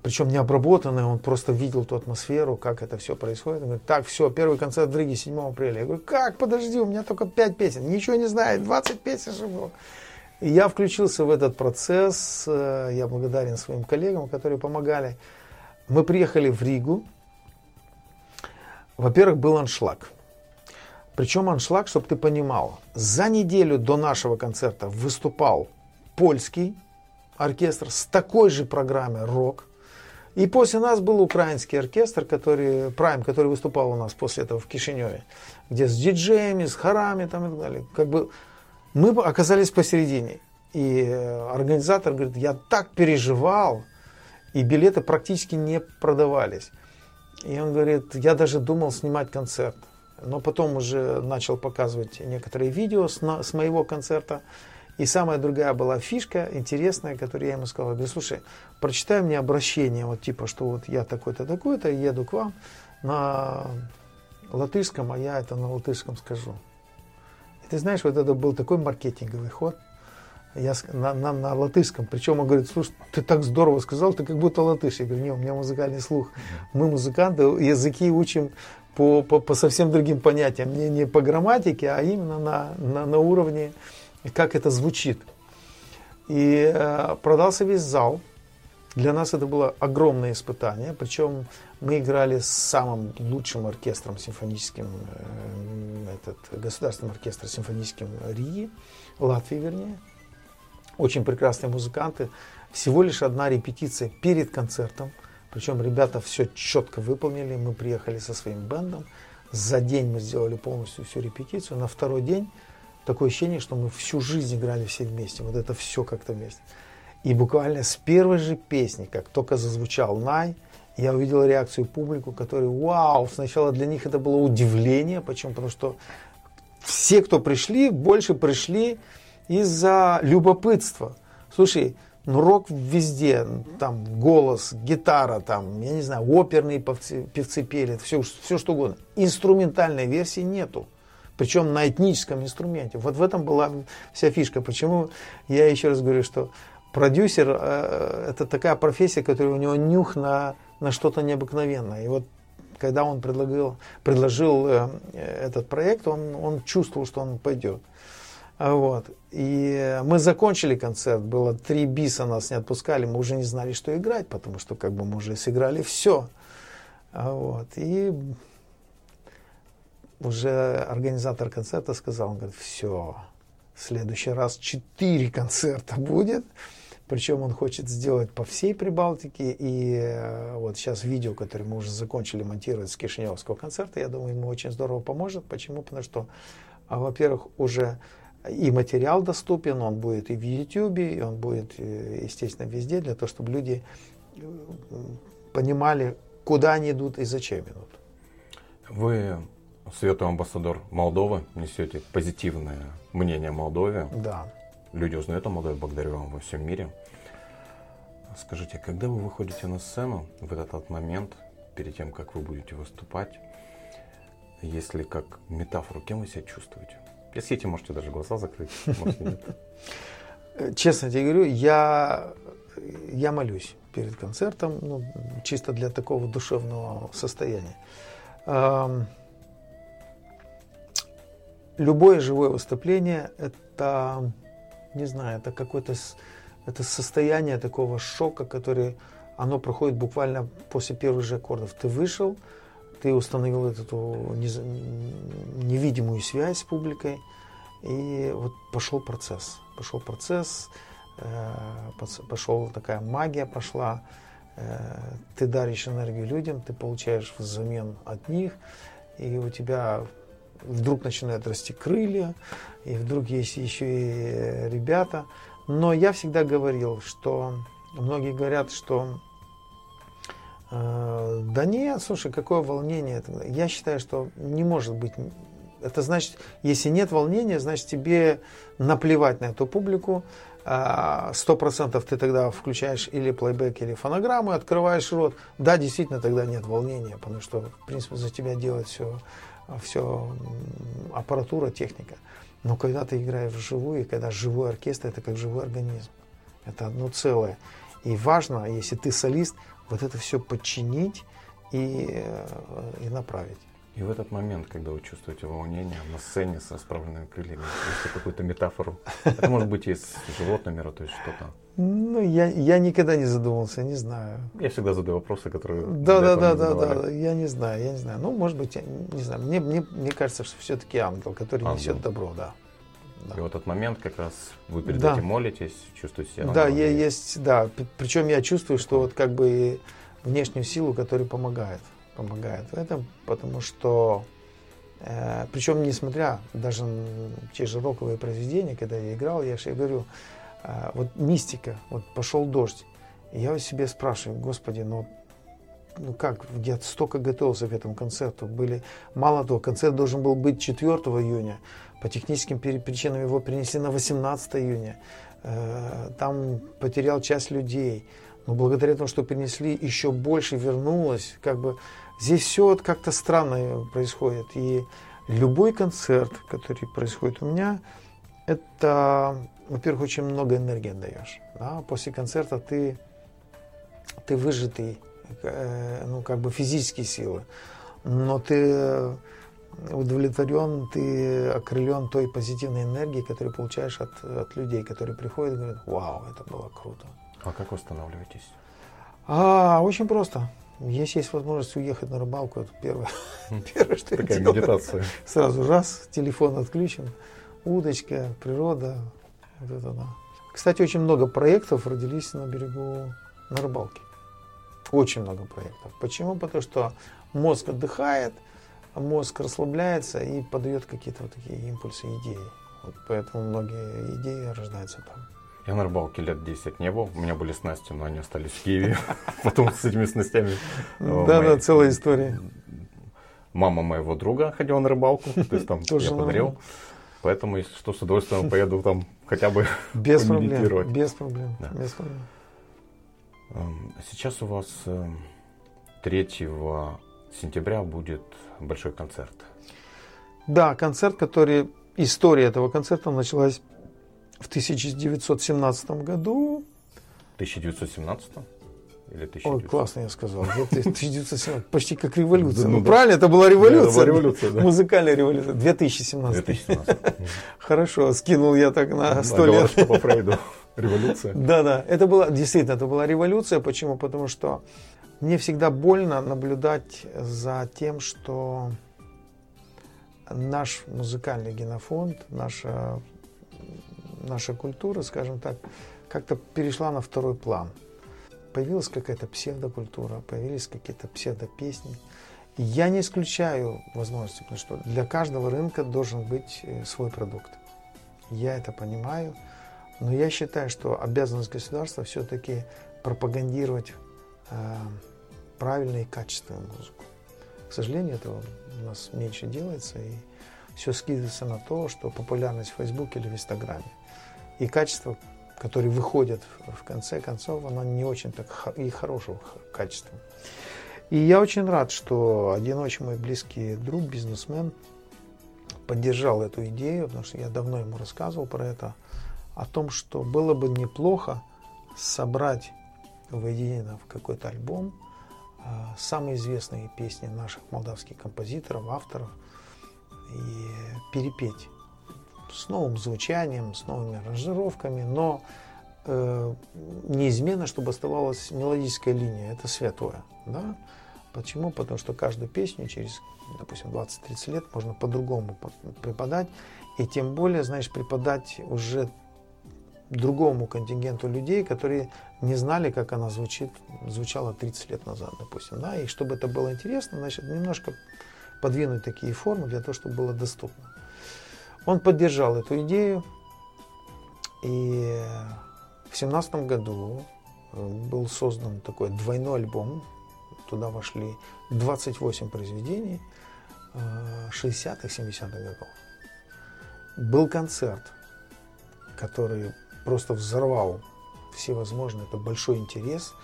причем не обработанное, он просто видел ту атмосферу, как это все происходит. Он говорит, так, все, первый концерт в Риге 7 апреля. Я говорю, как, подожди, у меня только 5 песен, ничего не знает, 20 песен же было. И я включился в этот процесс. Э, я благодарен своим коллегам, которые помогали. Мы приехали в Ригу. Во-первых, был аншлаг. Причем аншлаг, чтобы ты понимал, за неделю до нашего концерта выступал польский оркестр с такой же программой рок. И после нас был украинский оркестр, который, Прайм, который выступал у нас после этого в Кишиневе, где с диджеями, с хорами там и так далее. Как бы мы оказались посередине. И э, организатор говорит, я так переживал, и билеты практически не продавались. И он говорит, я даже думал снимать концерт. Но потом уже начал показывать некоторые видео с, на, с моего концерта. И самая другая была фишка интересная, которую я ему сказал. Я говорю, слушай, прочитай мне обращение, вот типа, что вот я такой-то, такой-то, еду к вам на латышском, а я это на латышском скажу. И ты знаешь, вот это был такой маркетинговый ход. Я на, на, на латышском. Причем он говорит, слушай, ты так здорово сказал, ты как будто латыш. Я говорю, не, у меня музыкальный слух. Мы музыканты, языки учим по, по, по совсем другим понятиям. Не, не по грамматике, а именно на, на, на уровне и как это звучит. И э, продался весь зал. Для нас это было огромное испытание. Причем мы играли с самым лучшим оркестром симфоническим, э, этот, государственным оркестром симфоническим Риги, Латвии вернее. Очень прекрасные музыканты. Всего лишь одна репетиция перед концертом. Причем ребята все четко выполнили. Мы приехали со своим бендом. За день мы сделали полностью всю репетицию. На второй день такое ощущение, что мы всю жизнь играли все вместе. Вот это все как-то вместе. И буквально с первой же песни, как только зазвучал Най, я увидел реакцию публику, которые, вау, сначала для них это было удивление. Почему? Потому что все, кто пришли, больше пришли из-за любопытства. Слушай, ну рок везде, там голос, гитара, там, я не знаю, оперные певцы, певцы пели, все, все что угодно. Инструментальной версии нету причем на этническом инструменте. Вот в этом была вся фишка. Почему я еще раз говорю, что продюсер э, это такая профессия, которая у него нюх на, на что-то необыкновенное. И вот когда он предложил, предложил э, этот проект, он, он чувствовал, что он пойдет. Вот. И мы закончили концерт, было три биса, нас не отпускали, мы уже не знали, что играть, потому что как бы мы уже сыграли все. Вот. И уже организатор концерта сказал, он говорит, все, в следующий раз четыре концерта будет. Причем он хочет сделать по всей Прибалтике. И э, вот сейчас видео, которое мы уже закончили монтировать с Кишиневского концерта, я думаю, ему очень здорово поможет. Почему? Потому что, а, во-первых, уже и материал доступен, он будет и в YouTube, и он будет, э, естественно, везде, для того, чтобы люди э, понимали, куда они идут и зачем идут. Вы Свету амбассадор Молдовы, несете позитивное мнение о Молдове. Да. Люди узнают о Молдове благодаря вам во всем мире. Скажите, когда вы выходите на сцену в этот момент, перед тем, как вы будете выступать, если как метафору, кем вы себя чувствуете? Если хотите, можете даже глаза закрыть, может нет. Честно тебе говорю, я, я молюсь перед концертом, ну, чисто для такого душевного состояния любое живое выступление это, не знаю, это какое-то это состояние такого шока, который оно проходит буквально после первых же аккордов. Ты вышел, ты установил эту невидимую связь с публикой, и вот пошел процесс. Пошел процесс, э, пошел такая магия пошла. Э, ты даришь энергию людям, ты получаешь взамен от них, и у тебя вдруг начинают расти крылья, и вдруг есть еще и ребята. Но я всегда говорил, что многие говорят, что э, да нет, слушай, какое волнение. Я считаю, что не может быть. Это значит, если нет волнения, значит тебе наплевать на эту публику. А, сто процентов ты тогда включаешь или плейбэк, или фонограмму, открываешь рот. Да, действительно, тогда нет волнения, потому что, в принципе, за тебя делает все все аппаратура, техника. Но когда ты играешь вживую, и когда живой оркестр, это как живой организм. Это одно целое. И важно, если ты солист, вот это все подчинить и, э, и направить. И в этот момент, когда вы чувствуете волнение на сцене с расправленными крыльями, если какую-то метафору, это может быть из животного мира, то есть что-то. Ну, я, я никогда не задумывался, не знаю. Я всегда задаю вопросы, которые... Да, да, да, да, да, я не знаю, я не знаю. Ну, может быть, я не знаю. Мне, мне, мне кажется, что все-таки ангел, который ангел. несет добро, да. Да. И в этот момент как раз вы перед да. этим молитесь, чувствуете себя. Да, я есть, да. Причем я чувствую, что вот как бы внешнюю силу, которая помогает, помогает в этом, потому что э, причем несмотря даже те же роковые произведения, когда я играл, я же говорю, вот мистика, вот пошел дождь, и я себе спрашиваю, господи, ну ну как, я столько готовился к этому концерту. Были, мало того, концерт должен был быть 4 июня. По техническим причинам его перенесли на 18 июня. Э, там потерял часть людей. Но благодаря тому, что перенесли, еще больше вернулось. Как бы здесь все вот как-то странно происходит. И любой концерт, который происходит у меня, это, во-первых, очень много энергии отдаешь. Да? После концерта ты, ты выжатый, э, ну, как бы физические силы. Но ты удовлетворен, ты окрылен той позитивной энергией, которую получаешь от, от людей, которые приходят и говорят, вау, это было круто. А как восстанавливаетесь? А, очень просто. Если есть возможность уехать на рыбалку, это первое, первое что Такая я медитация. Сразу раз, телефон отключен, удочка, природа. Вот это, да. Кстати, очень много проектов родились на берегу на рыбалке. Очень много проектов. Почему? Потому что мозг отдыхает, мозг расслабляется и подает какие-то вот такие импульсы, идеи. Вот поэтому многие идеи рождаются там. Я на рыбалке лет 10 не был. У меня были снасти, но они остались в Киеве. Потом с этими снастями... Да, да, целая история. Мама моего друга ходила на рыбалку. То есть там я подарил. Поэтому, если что, с удовольствием поеду там хотя бы без проблем, без проблем, да. без проблем. Эм, сейчас у вас 3 э, сентября будет большой концерт. Да, концерт, который... История этого концерта началась в 1917 году. 1917? Или 1900? Ой, классно я сказал. 1917, почти как революция. Ну, правильно, это была революция. революция Музыкальная революция. 2017. 2017. Хорошо, скинул я так на 100 лет. что по Фрейду революция. Да, да. Это была, действительно, это была революция. Почему? Потому что мне всегда больно наблюдать за тем, что наш музыкальный генофонд, наша, наша культура, скажем так, как-то перешла на второй план. Появилась какая-то псевдокультура, появились какие-то псевдопесни. Я не исключаю возможности, потому что для каждого рынка должен быть э, свой продукт. Я это понимаю, но я считаю, что обязанность государства все-таки пропагандировать э, правильную и качественную музыку. К сожалению, этого у нас меньше делается, и все скидывается на то, что популярность в Фейсбуке или в Инстаграме. И качество, которое выходит в конце концов, оно не очень так и хорошего качества. И я очень рад, что один очень мой близкий друг, бизнесмен, поддержал эту идею, потому что я давно ему рассказывал про это, о том, что было бы неплохо собрать воедино в какой-то альбом а, самые известные песни наших молдавских композиторов, авторов и перепеть с новым звучанием, с новыми аранжировками, но э, неизменно, чтобы оставалась мелодическая линия, это святое. Да? Почему? Потому что каждую песню через, допустим, 20-30 лет можно по-другому преподать, и тем более, знаешь, преподать уже другому контингенту людей, которые не знали, как она звучит, звучала 30 лет назад, допустим. Да? И чтобы это было интересно, значит, немножко подвинуть такие формы для того, чтобы было доступно. Он поддержал эту идею, и в семнадцатом году э, был создан такой двойной альбом. Туда вошли 28 произведений 60-х, э, 70-х годов. Был концерт, который просто взорвал всевозможные. Это большой интерес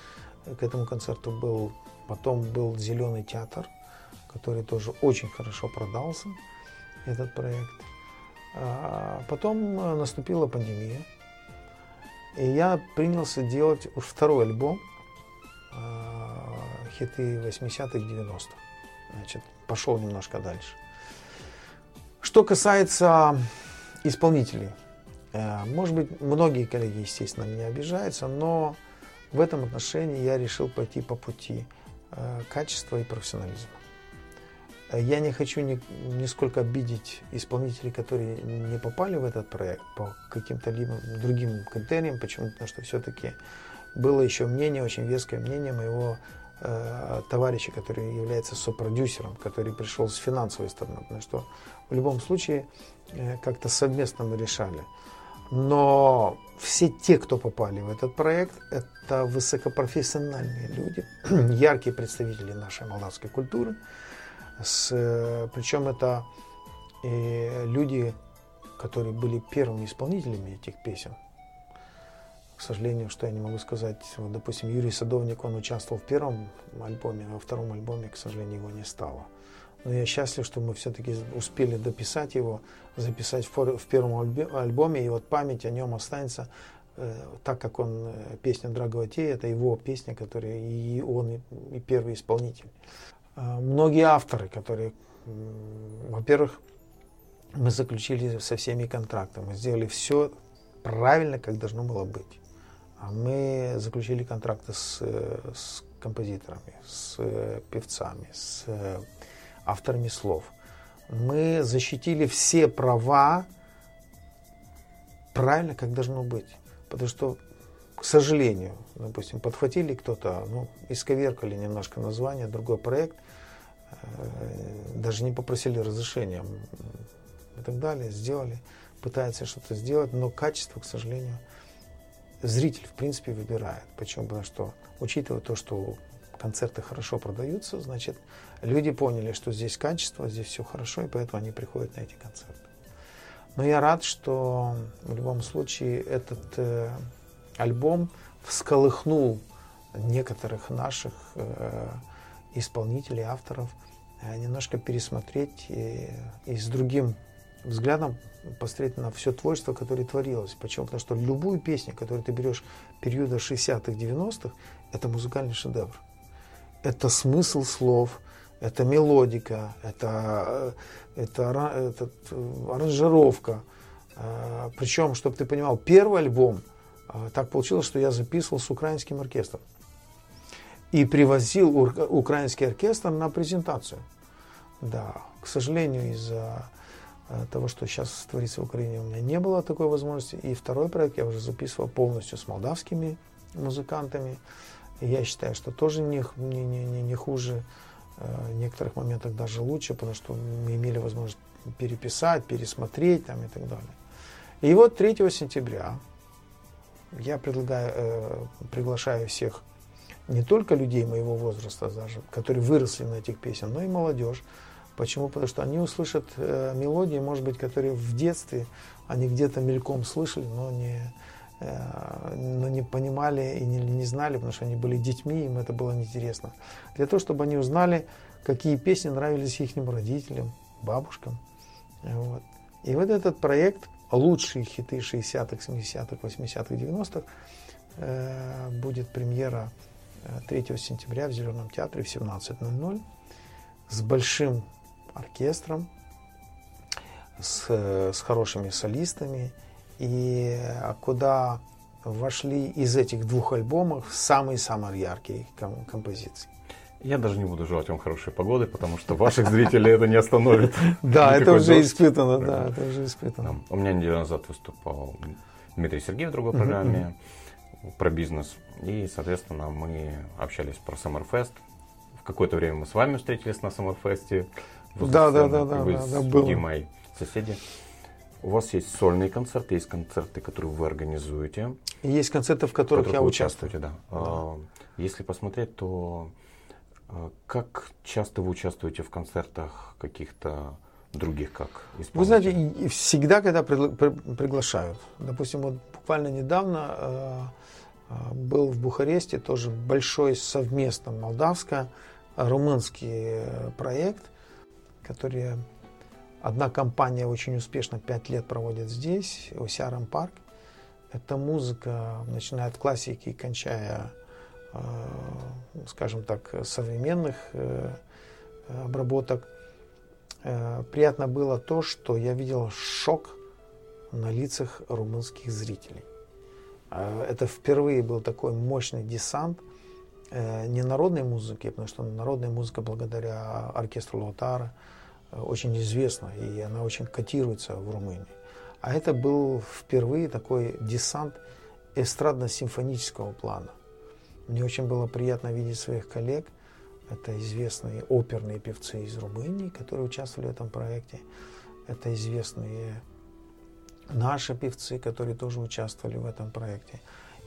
к этому концерту был. Потом был «Зеленый театр», который тоже очень хорошо продался, этот проект. А потом наступила пандемия, и я принялся делать уж второй альбом а, хиты 80-х, 90-х. Значит, пошел немножко дальше. Что касается исполнителей, э, может быть, многие коллеги, естественно, меня обижаются, но в этом отношении я решил пойти по пути э, качества и профессионализма. Я не хочу ни, нисколько обидеть исполнителей, которые не попали в этот проект по каким-то либо другим критериям. Почему? Потому что все-таки было еще мнение, очень веское мнение моего э, товарища, который является сопродюсером, который пришел с финансовой стороны. Потому что в любом случае э, как-то совместно мы решали. Но все те, кто попали в этот проект, это высокопрофессиональные люди, яркие представители нашей молдавской культуры. С, причем это э, люди, которые были первыми исполнителями этих песен. К сожалению, что я не могу сказать, вот, допустим, Юрий Садовник, он участвовал в первом альбоме, а во втором альбоме, к сожалению, его не стало. Но я счастлив, что мы все-таки успели дописать его, записать в, первом альбоме, и вот память о нем останется, э, так как он, э, песня Драговатей, это его песня, которая и он, и первый исполнитель. Э, многие авторы, которые, во-первых, мы заключили со всеми контракты, мы сделали все правильно, как должно было быть. А мы заключили контракты с, с композиторами, с певцами, с авторами слов. Мы защитили все права правильно, как должно быть. Потому что, к сожалению, допустим, подхватили кто-то, ну, исковеркали немножко название, другой проект, э, даже не попросили разрешения и так далее, сделали, пытаются что-то сделать, но качество, к сожалению, зритель, в принципе, выбирает. Почему? Потому что, учитывая то, что концерты хорошо продаются, значит, люди поняли, что здесь качество, здесь все хорошо, и поэтому они приходят на эти концерты. Но я рад, что в любом случае этот э, альбом всколыхнул некоторых наших э, исполнителей, авторов э, немножко пересмотреть и, и с другим взглядом посмотреть на все творчество, которое творилось. Почему? Потому что любую песню, которую ты берешь периода 60-х, 90-х, это музыкальный шедевр это смысл слов, это мелодика, это, это, это аранжировка. А, Причем, чтобы ты понимал, первый альбом так получилось, что я записывал с украинским оркестром. И привозил украинский оркестр на презентацию. Да, к сожалению, из-за а, того, что сейчас творится в Украине, у меня не было такой возможности. И второй проект я уже записывал полностью с молдавскими музыкантами. И я считаю, что тоже не, не, не, не хуже, э, в некоторых моментах даже лучше, потому что мы имели возможность переписать, пересмотреть там, и так далее. И вот 3 сентября я предлагаю, э, приглашаю всех, не только людей моего возраста даже, которые выросли на этих песнях, но и молодежь. Почему? Потому что они услышат э, мелодии, может быть, которые в детстве они где-то мельком слышали, но не, Э, но не понимали и не, не знали, потому что они были детьми, им это было неинтересно. Для того, чтобы они узнали, какие песни нравились их родителям, бабушкам. Вот. И вот этот проект «Лучшие хиты 60-х, 70-х, 80-х, 90-х» будет премьера 3 э, сентября в Зеленом театре в 17.00 с большим оркестром, с, э, с хорошими солистами – и куда вошли из этих двух альбомов самые-самые яркие композиции. Я даже не буду желать вам хорошей погоды, потому что ваших зрителей это не остановит. Да, это уже испытано, да, это уже испытано. У меня неделю назад выступал Дмитрий Сергеев в другой программе про бизнес. И, соответственно, мы общались про Summerfest. В какое-то время мы с вами встретились на Summerfest. Да, да, да, да, да, да, мои соседи. У вас есть сольные концерты, есть концерты, которые вы организуете. Есть концерты, в которых, в которых я участвую. Да. да. Если посмотреть, то а, как часто вы участвуете в концертах каких-то других как Вы знаете, всегда, когда приглашают. Допустим, вот буквально недавно э, был в Бухаресте тоже большой совместно молдавско-румынский э, проект, который Одна компания очень успешно 5 лет проводит здесь, Осярам парк. Это музыка, начиная от классики и кончая, э, скажем так, современных э, обработок. приятно было то, что я видел шок на лицах румынских зрителей. Э, это впервые был такой мощный десант э, не народной музыки, потому что народная музыка благодаря оркестру Лотара э, очень известна, и она очень котируется в Румынии. А это был впервые такой десант эстрадно-симфонического плана. Мне очень было приятно видеть своих коллег. Это известные оперные певцы из Румынии, которые участвовали в этом проекте. Это известные наши певцы, которые тоже участвовали в этом проекте.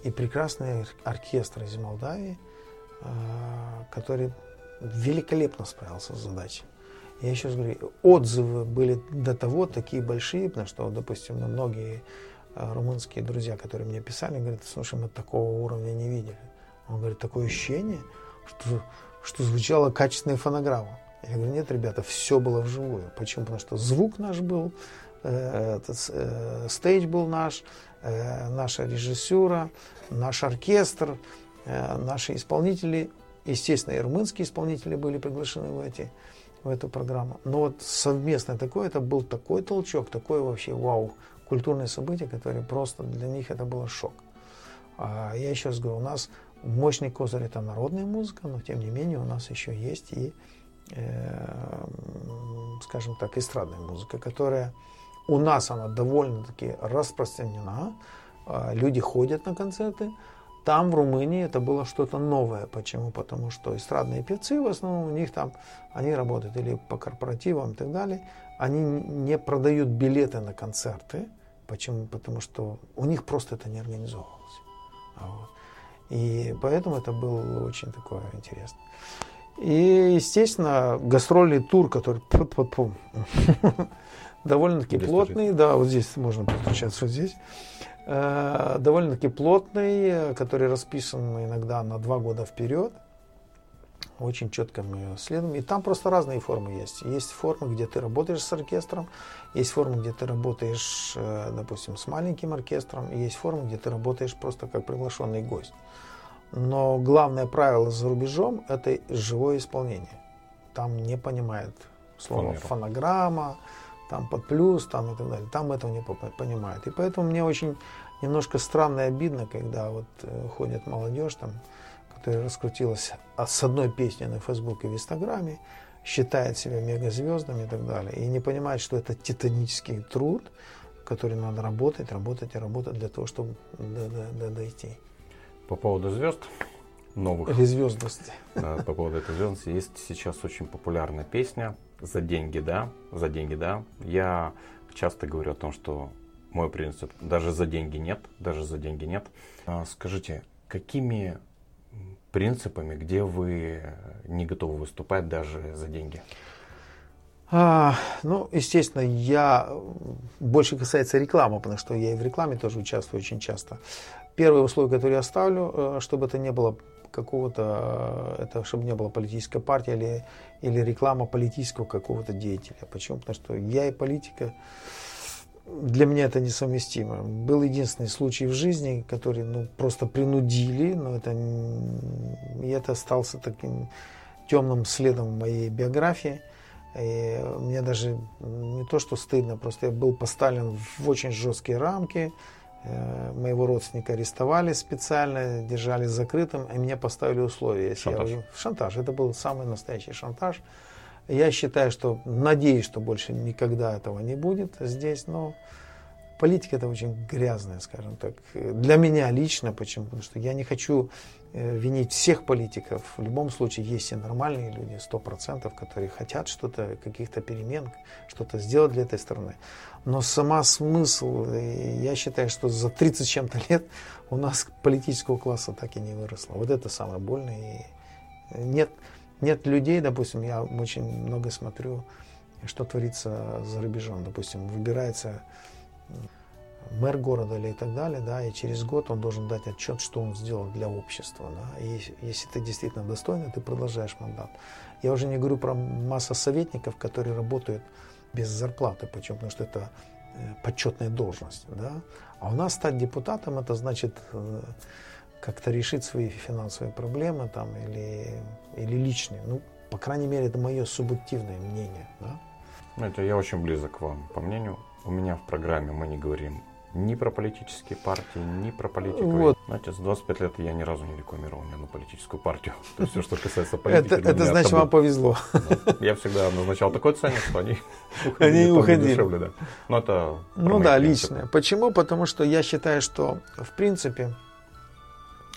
И прекрасный оркестр из Молдавии, а, который великолепно справился с задачей. Я еще раз говорю, отзывы были до того такие большие, потому что, допустим, многие а, румынские друзья, которые мне писали, говорят, слушай, мы такого уровня не видели. Он говорит, такое ощущение, что, что звучала качественная фонограмма. Я говорю, нет, ребята, все было вживую. Почему? Потому что звук наш был, э, этот, э, стейдж был наш, э, наша режиссура, наш оркестр, э, наши исполнители, естественно, и румынские исполнители были приглашены в, эти, в эту программу. Но вот совместное такое, это был такой толчок, такое вообще вау, культурное событие, которое просто для них это было шок. А я еще раз говорю, у нас мощный козырь это народная музыка, но тем не менее у нас еще есть и, э, скажем так, эстрадная музыка, которая у нас она довольно-таки распространена. Э, люди ходят на концерты. Там, в Румынии, это было что-то новое. Почему? Потому что эстрадные певцы, в основном, у них там, они работают или по корпоративам и так далее. Они не продают билеты на концерты. Почему? Потому что у них просто это не организовывалось. Вот. И поэтому это было очень такое интересно. И, естественно, гастрольный тур, который довольно-таки плотный, да, вот здесь можно подключаться, вот здесь, э, довольно-таки плотный, который расписан иногда на два года вперед. Очень четко мы следуем. И там просто разные формы есть. Есть формы, где ты работаешь с оркестром, есть формы, где ты работаешь, э, допустим, с маленьким оркестром, и есть формы, где ты работаешь просто как приглашенный гость. Но главное правило за рубежом – это живое исполнение. Там не понимает слово фонограмма, там под плюс, там и так далее. Там этого не понимают. И поэтому мне очень немножко странно и обидно, когда вот э, ходит молодежь, там, которая раскрутилась с одной песней на Фейсбуке и в Инстаграме, считает себя мегазвездами и так далее, и не понимает, что это титанический труд, который надо работать, работать и работать для того, чтобы до, до, до, дойти. По поводу звезд новых. Или звездности. Да, по поводу этой звездности. Есть сейчас очень популярная песня «За деньги, да». «За деньги, да». Я часто говорю о том, что мой принцип даже за деньги нет, даже за деньги нет. А скажите, какими принципами, где вы не готовы выступать даже за деньги? А, ну, естественно, я больше касается рекламы, потому что я и в рекламе тоже участвую очень часто. Первое условие, которое я ставлю, э, чтобы это не было какого-то, э, это чтобы не было политической партии или, или реклама политического какого-то деятеля. Почему? Потому что я и политика, для меня это несовместимо. Был единственный случай в жизни, который ну, просто принудили, но это, и это остался таким темным следом в моей биографии. И мне даже не то, что стыдно, просто я был поставлен в очень жесткие рамки, моего родственника арестовали специально, держали закрытым, и мне поставили условия. Если шантаж. Я, шантаж. Это был самый настоящий шантаж. Я считаю, что, надеюсь, что больше никогда этого не будет здесь, но политика это очень грязная, скажем так. Для меня лично, почему? Потому что я не хочу Э, винить всех политиков. В любом случае есть и нормальные люди, сто процентов, которые хотят что-то, каких-то перемен, что-то сделать для этой страны. Но сама смысл, э, я считаю, что за 30 чем-то лет у нас политического класса так и не выросло. Вот это самое больное. И нет, нет людей, допустим, я очень много смотрю, что творится за рубежом. Допустим, выбирается мэр города или и так далее, да, и через год он должен дать отчет, что он сделал для общества, да, и если ты действительно достойный, ты продолжаешь мандат. Я уже не говорю про массу советников, которые работают без зарплаты, почему? Потому что это э, почетная должность, да, а у нас стать депутатом, это значит э, как-то решить свои финансовые проблемы там или, или личные, ну, по крайней мере, это мое субъективное мнение, да. Знаете, я очень близок к вам. По мнению, у меня в программе мы не говорим ни про политические партии, ни про политику. Вот. Знаете, за 25 лет я ни разу не рекламировал ни одну политическую партию. То есть все, что касается политики. Это, это значит, вам повезло. Да. Я всегда назначал такой ценник, что они уходили. Они уходили. Дешевле, да. Но это ну да, личное. Почему? Потому что я считаю, что в принципе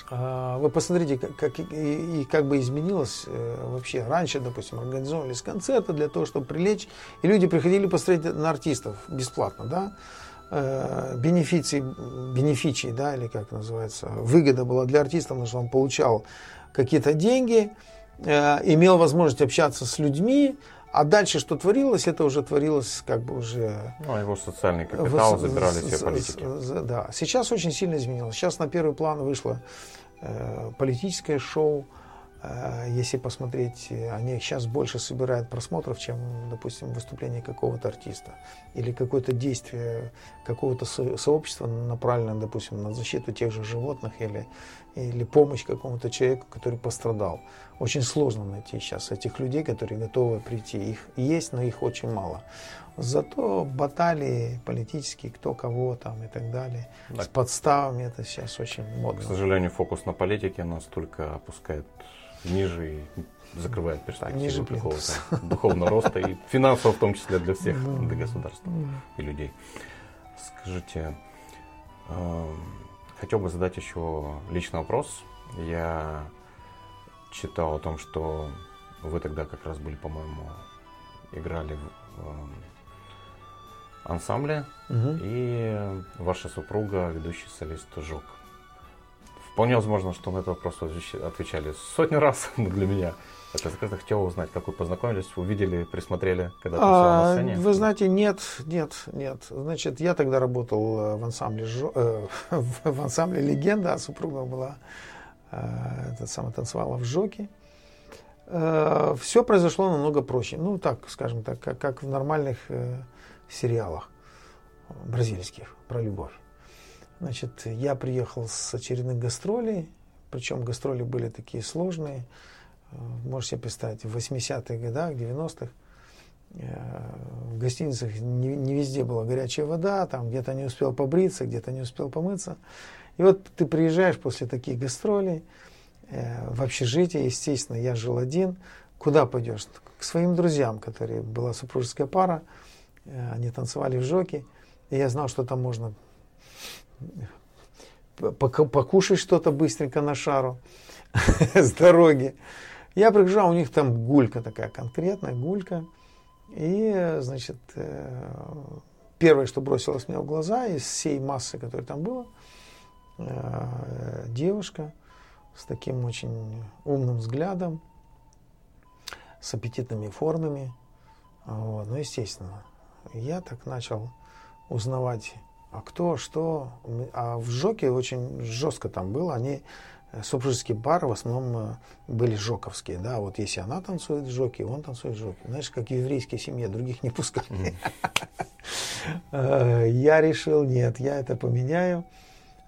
а, вы посмотрите, как, как и, и как бы изменилось э, вообще. Раньше, допустим, организовывались концерты для того, чтобы привлечь, и люди приходили посмотреть на артистов бесплатно, да. Э, бенефиции, бенефичий, да, или как называется, выгода была для артиста, потому что он получал какие-то деньги, э, имел возможность общаться с людьми, а дальше что творилось, это уже творилось как бы уже... Ну, а его социальный капитал в, забирали все политики. Да, сейчас очень сильно изменилось. Сейчас на первый план вышло э, политическое шоу, Э, если посмотреть, они сейчас больше собирают просмотров, чем, допустим, выступление какого-то артиста или какое-то действие какого-то сообщества направлено, допустим, на защиту тех же животных или, или помощь какому-то человеку, который пострадал. Очень сложно найти сейчас этих людей, которые готовы прийти. Их есть, но их очень мало. Зато баталии политические, кто кого там и так далее, так. с подставами, это сейчас очень модно. К сожалению, фокус на политике нас только опускает ниже и закрывает перспективу ниже какого-то духовного роста и финансово в том числе для всех, для государства и людей. Скажите, эм, хотел бы задать еще личный вопрос. Я читал о том, что вы тогда как раз были, по-моему, играли в эм, ансамбле, угу. и ваша супруга, ведущий солист Жок. Вполне возможно, что на этот вопрос отвечали сотни раз, но для меня это закрыто. Хотел узнать, как вы познакомились, увидели, присмотрели, когда а, на сцене? Вы знаете, нет, нет, нет. Значит, я тогда работал э, в ансамбле, э, в ансамбле «Легенда», а супруга была, э, этот самый, танцевала в «Жоке». Э, все произошло намного проще. Ну, так, скажем так, как, как в нормальных э, сериалах бразильских про любовь. Значит, я приехал с очередных гастролей, причем гастроли были такие сложные. Э, можете себе представить, в 80-х годах, 90-х, э, в гостиницах не, не везде была горячая вода, там где-то не успел побриться, где-то не успел помыться. И вот ты приезжаешь после таких гастролей э, в общежитие, естественно, я жил один. Куда пойдешь? К своим друзьям, которые была супружеская пара, они танцевали в жоке, и я знал, что там можно покушать что-то быстренько на шару с дороги. Я прихожу, а у них там гулька такая конкретная, гулька. И, значит, э, первое, что бросилось мне в глаза из всей массы, которая там была, э, девушка с таким очень умным взглядом, с аппетитными формами. Вот. Ну, естественно, я так начал узнавать а кто, что. А в Жоке очень жестко там было. Они, э, супружеские пары в основном э, были жоковские. Да, вот если она танцует в Жоке, он танцует в Жоке. Знаешь, как в еврейской семье, других не пускали. Э, я решил, нет, я это поменяю.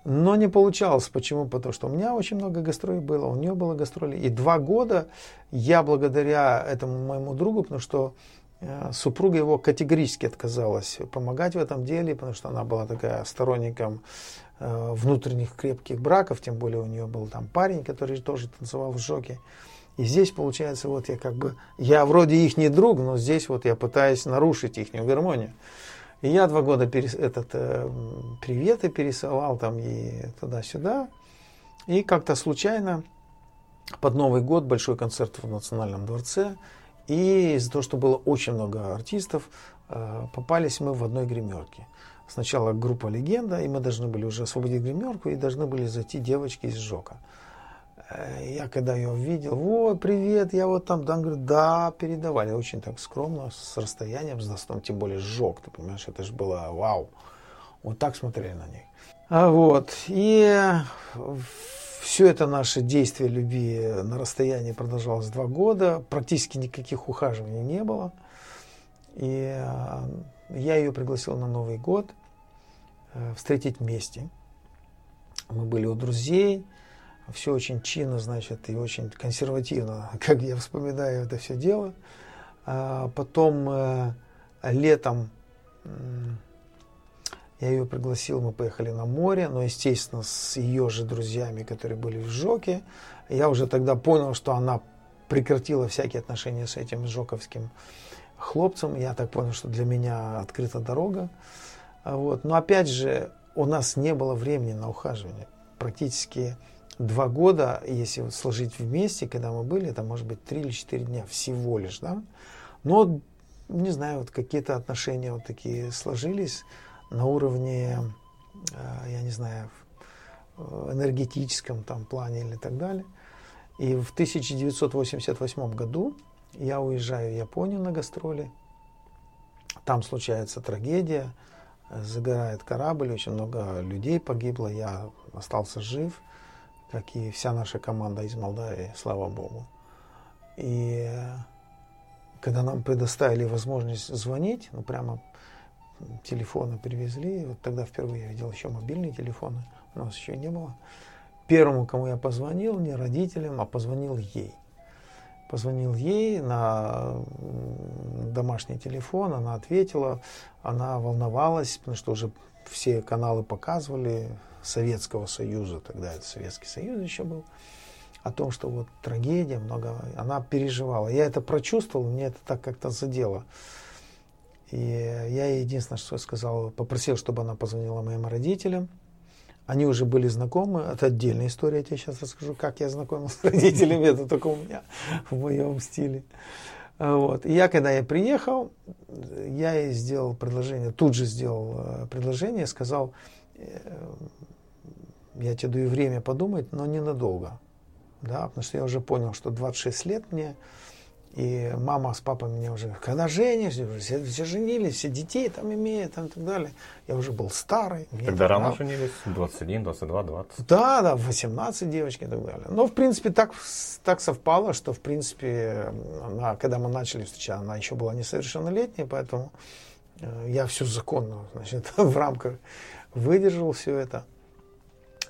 Но не получалось. Почему? Потому что у меня очень много гастролей было, у нее было гастроли. И два года я благодаря этому моему другу, потому что супруга его категорически отказалась помогать в этом деле, потому что она была такая сторонником э, внутренних крепких браков, тем более у нее был там парень, который тоже танцевал в жоке. И здесь получается, вот я как бы, я вроде их не друг, но здесь вот я пытаюсь нарушить их гармонию. И я два года перес, этот, э, приветы пересылал там и туда-сюда. И как-то случайно под Новый год большой концерт в Национальном дворце – и из-за того, что было очень много артистов, э, попались мы в одной гримерке. Сначала группа «Легенда», и мы должны были уже освободить гримерку, и должны были зайти девочки из ЖОКа. Э, я когда ее увидел, вот, привет, я вот там, да, говорит, да, передавали. Очень так скромно, с расстоянием, с достом, тем более ЖОК, ты понимаешь, это же было вау. Вот так смотрели на них. А вот, и все это наше действие любви на расстоянии продолжалось два года. Практически никаких ухаживаний не было. И э, я ее пригласил на Новый год э, встретить вместе. Мы были у друзей. Все очень чинно, значит, и очень консервативно, как я вспоминаю это все дело. А потом э, летом я ее пригласил, мы поехали на море, но, естественно, с ее же друзьями, которые были в Жоке. Я уже тогда понял, что она прекратила всякие отношения с этим жоковским хлопцем. Я так понял, что для меня открыта дорога. Вот. Но опять же, у нас не было времени на ухаживание. Практически два года, если сложить вместе, когда мы были, это может быть три или четыре дня всего лишь, да. Но, не знаю, вот какие-то отношения вот такие сложились на уровне, э, я не знаю, энергетическом там плане или так далее. И в 1988 году я уезжаю в Японию на гастроли. Там случается трагедия, загорает корабль, очень много людей погибло, я остался жив, как и вся наша команда из Молдавии, слава богу. И когда нам предоставили возможность звонить, ну прямо телефоны привезли, вот тогда впервые я видел еще мобильные телефоны, у нас еще не было. Первому, кому я позвонил, не родителям, а позвонил ей. Позвонил ей на домашний телефон, она ответила, она волновалась, потому что уже все каналы показывали Советского Союза, тогда это Советский Союз еще был, о том, что вот трагедия, много, она переживала. Я это прочувствовал, мне это так как-то задело. И я ей единственное, что сказал, попросил, чтобы она позвонила моим родителям, они уже были знакомы. Это отдельная история. Я тебе сейчас расскажу, как я знакомился с родителями. Это только у меня в моем стиле. Вот. И я, когда я приехал, я ей сделал предложение, тут же сделал э, предложение, сказал, э, я тебе даю время подумать, но ненадолго. Да, потому что я уже понял, что 26 лет мне, и мама с папой меня уже, когда женишься, все, все женились, все детей там имеют, там, и так далее. Я уже был старый. Когда рано женились? 21, 22, 20? Да, да, 18 девочки и так далее. Но, в принципе, так, так совпало, что, в принципе, она, когда мы начали встречаться, она еще была несовершеннолетней, поэтому э, я все законно, значит, в рамках выдержал все это.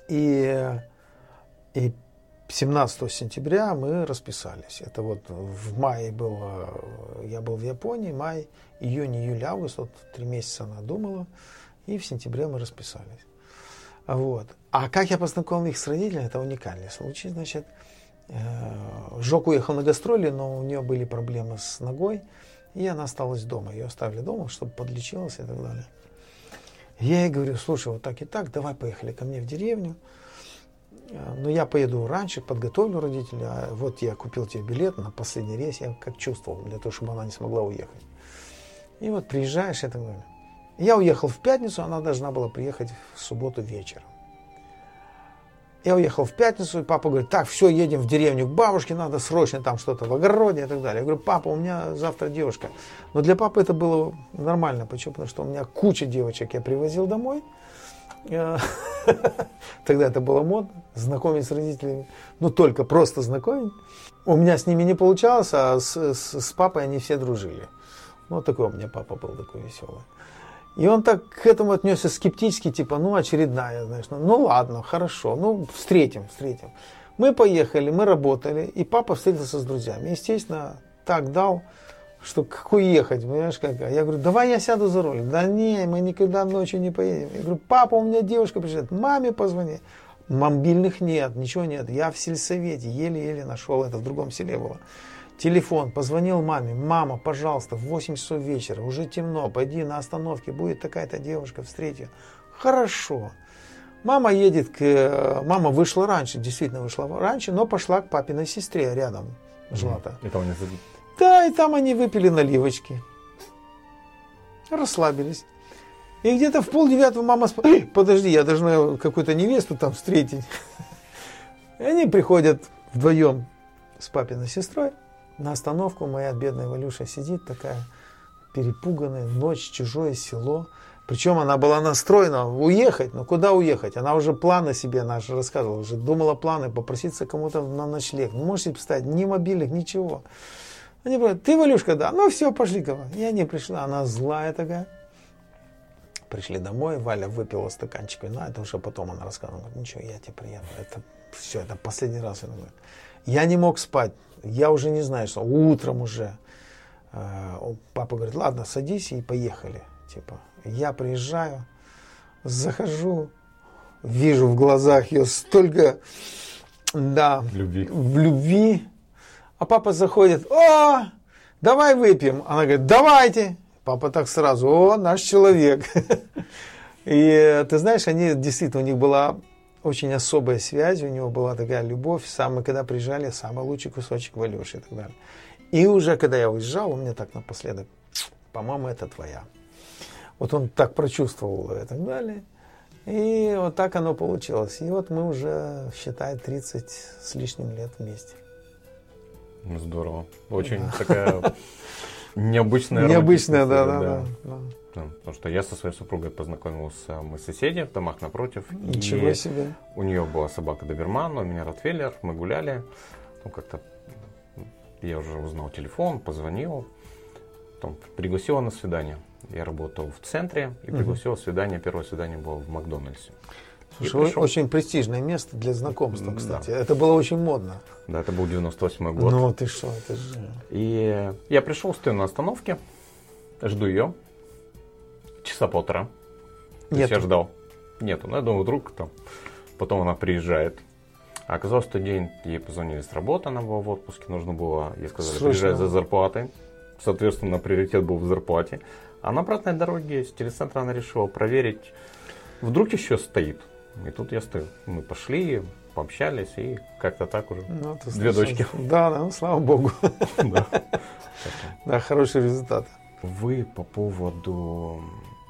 И, и 17 сентября мы расписались. Это вот в мае было, я был в Японии, май, июнь, июль, август, вот три месяца она думала, и в сентябре мы расписались. Вот. А как я познакомил их с родителями, это уникальный случай. Значит, э, Жок уехал на гастроли, но у нее были проблемы с ногой, и она осталась дома. Ее оставили дома, чтобы подлечилась и так далее. Я ей говорю, слушай, вот так и так, давай поехали ко мне в деревню. Э, но я поеду раньше, подготовлю родителей, а вот я купил тебе билет на последний рейс, я как чувствовал, для того, чтобы она не смогла уехать. И вот приезжаешь, это говорю. Я уехал в пятницу, она должна была приехать в субботу вечером. Я уехал в пятницу, и папа говорит, так, все, едем в деревню к бабушке, надо срочно там что-то в огороде и так далее. Я говорю, папа, у меня завтра девушка. Но для папы это было нормально. Почему? Потому что у меня куча девочек я привозил домой – Тогда это было модно, знакомить с родителями. Ну, только просто знакомить. У меня с ними не получалось, а с, с, с папой они все дружили. Ну, такой у меня папа был такой веселый. И он так к этому отнесся скептически, типа, ну, очередная, знаешь, ну, ну ладно, хорошо, ну, встретим, встретим. Мы поехали, мы работали, и папа встретился с друзьями. Естественно, так дал что как уехать, понимаешь, как? Я говорю, давай я сяду за руль. Да не, мы никогда ночью не поедем. Я говорю, папа, у меня девушка приезжает, маме позвони. Мобильных нет, ничего нет. Я в сельсовете еле-еле нашел, это в другом селе было. Телефон, позвонил маме, мама, пожалуйста, в 8 часов вечера, уже темно, пойди на остановке, будет такая-то девушка, встретью. Хорошо. Мама едет к... Мама вышла раньше, действительно вышла раньше, но пошла к папиной сестре рядом, жила-то. И там они да, и там они выпили наливочки. Расслабились. И где-то в полдевятого мама спрашивает, подожди, я должна какую-то невесту там встретить. И они приходят вдвоем с папиной сестрой на остановку. Моя бедная Валюша сидит такая перепуганная, ночь, чужое село. Причем она была настроена уехать, но куда уехать? Она уже планы себе наши рассказывала, уже думала планы, попроситься кому-то на ночлег. Не можете представить, ни мобильных, ничего. Они говорят, ты, Валюшка, да, ну все, пошли ко И они пришли, она злая такая. Пришли домой, Валя выпила стаканчик вина, это уже потом она рассказывала, говорит, ничего, я тебе приеду, это все, это последний раз. Она говорит, я не мог спать, я уже не знаю, что утром уже Э, папа говорит, ладно, садись и поехали. Типа, я приезжаю, захожу, вижу в глазах ее столько, да, любви. в любви. А папа заходит, о, давай выпьем. Она говорит, давайте. Папа так сразу, о, наш человек. И ты знаешь, они действительно, у них была очень особая связь, у него была такая любовь. Самый, когда приезжали, самый лучший кусочек Валюши и так далее. И уже когда я уезжал, он мне так напоследок, по-моему, это твоя. Вот он так прочувствовал и так далее. И вот так оно получилось. И вот мы уже, считай, 30 с лишним лет вместе. Ну, здорово. Очень да. такая необычная Необычная, да, да, да, да. Потому что я со своей супругой познакомился, мы соседи в домах напротив. Ничего себе. У нее была собака Доберман, у меня Ротвейлер, мы гуляли. Ну, как-то я уже узнал телефон, позвонил, потом пригласила на свидание. Я работал в центре и пригласил угу. свидание. Первое свидание было в Макдональдсе. Слушай, очень престижное место для знакомства, кстати. Да. Это было очень модно. Да, это был 98 год. Ну, ты что, это же... И я пришел, стою на остановке, жду ее. Часа полтора. Нет. Я ждал. Нету. Ну, я думаю, вдруг там. Потом она приезжает. А оказалось, что день ей позвонили с работы, она была в отпуске, нужно было, ей сказали, Слушай, приезжай за зарплатой. Соответственно, приоритет был в зарплате. А на обратной дороге с телецентра она решила проверить, вдруг еще стоит. И тут я стою. Мы пошли, пообщались, и как-то так уже. Ну, Две дочки. Да, да, ну, слава богу. Да. да, хороший результат. Вы по поводу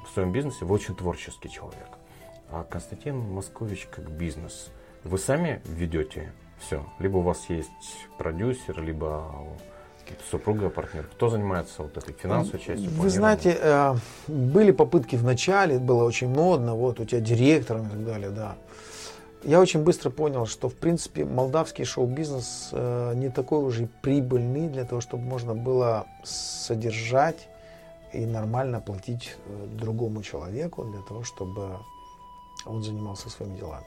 в своем бизнесе, вы очень творческий человек. А Константин Москович как бизнес – вы сами ведете все? Либо у вас есть продюсер, либо супруга, партнер. Кто занимается вот этой финансовой частью? Вы знаете, э, были попытки в начале, было очень модно, вот у тебя директором и так далее, да. Я очень быстро понял, что в принципе молдавский шоу-бизнес э, не такой уже прибыльный для того, чтобы можно было содержать и нормально платить э, другому человеку для того, чтобы он занимался своими делами.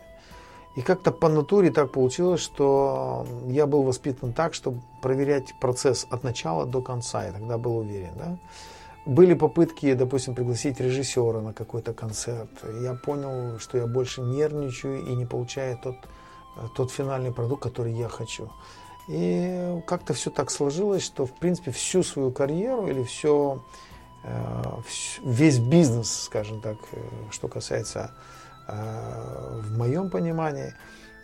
И как-то по натуре так получилось, что я был воспитан так, чтобы проверять процесс от начала до конца. Я тогда был уверен. Да? Были попытки, допустим, пригласить режиссера на какой-то концерт. Я понял, что я больше нервничаю и не получаю тот, тот финальный продукт, который я хочу. И как-то все так сложилось, что, в принципе, всю свою карьеру или все, э, весь бизнес, скажем так, э, что касается в моем понимании,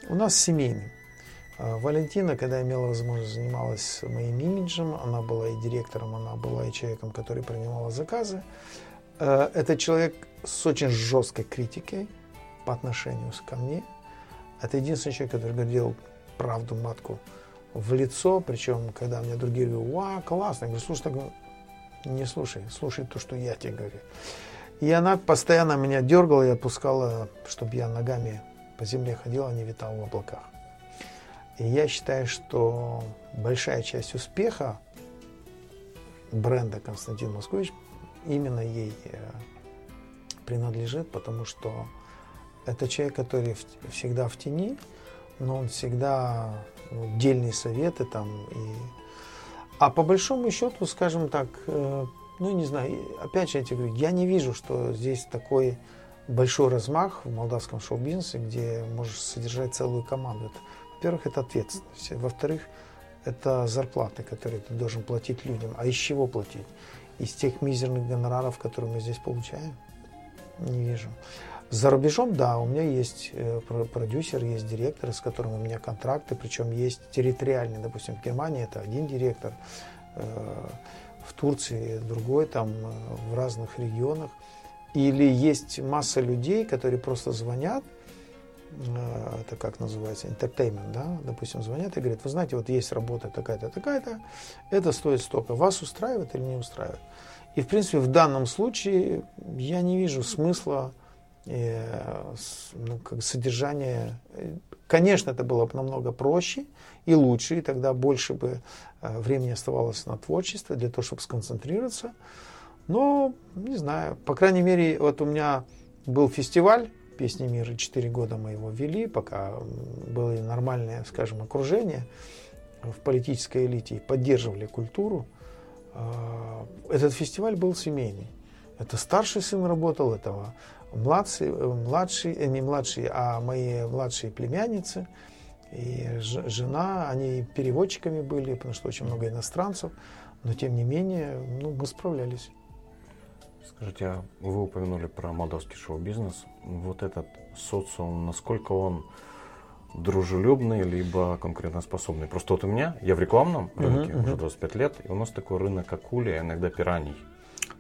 у нас семейный. Э, Валентина, когда имела возможность, занималась моим имиджем. Она была и директором, она была и человеком, который принимал заказы. Э, это человек с очень жесткой критикой по отношению ко мне. Это единственный человек, который говорил правду матку в лицо, причем, когда мне другие говорят, ва, классно, я говорю, слушай, так, не слушай, слушай то, что я тебе говорю. И она постоянно меня дергала и отпускала, чтобы я ногами по земле ходил, а не витал в облаках. И я считаю, что большая часть успеха бренда Константин Москович именно ей э, принадлежит, потому что это человек, который всегда в тени, но он всегда ну, дельные советы там. И... А по большому счету, скажем так, э, ну, не знаю, опять же я тебе говорю, я не вижу, что здесь такой большой размах в молдавском шоу-бизнесе, где можешь содержать целую команду. Во-первых, это ответственность. Во-вторых, это зарплаты, которые ты должен платить людям. А из чего платить? Из тех мизерных гонораров, которые мы здесь получаем? Не вижу. За рубежом, да, у меня есть э, продюсер, есть директор, с которым у меня контракты, причем есть территориальные. Допустим, в Германии это один директор, э, в Турции, другой там э, в разных регионах. Или есть масса людей, которые просто звонят, э, это как называется, entertainment, да, допустим, звонят и говорят, вы знаете, вот есть работа такая-то, такая-то, это стоит столько, вас устраивает или не устраивает? И, в принципе, в данном случае я не вижу смысла э, ну, как содержания. Конечно, это было бы намного проще и лучше, и тогда больше бы Э, времени оставалось на творчество для того, чтобы сконцентрироваться. Но, не знаю, по крайней мере, вот у меня был фестиваль «Песни мира», четыре года мы его вели, пока было нормальное, скажем, окружение в политической элите, и поддерживали культуру. э, этот фестиваль был семейный. Это старший сын работал, этого младший, э, младший, э, не младший, а мои младшие племянницы и жена, они переводчиками были, потому что очень много иностранцев, но тем не менее, ну, мы справлялись. Скажите, а вы упомянули про молдавский шоу-бизнес. Вот этот социум, насколько он дружелюбный, либо конкурентоспособный? Просто вот у меня, я в рекламном рынке uh-huh, уже 25 лет, и у нас такой рынок акули, а иногда пираний.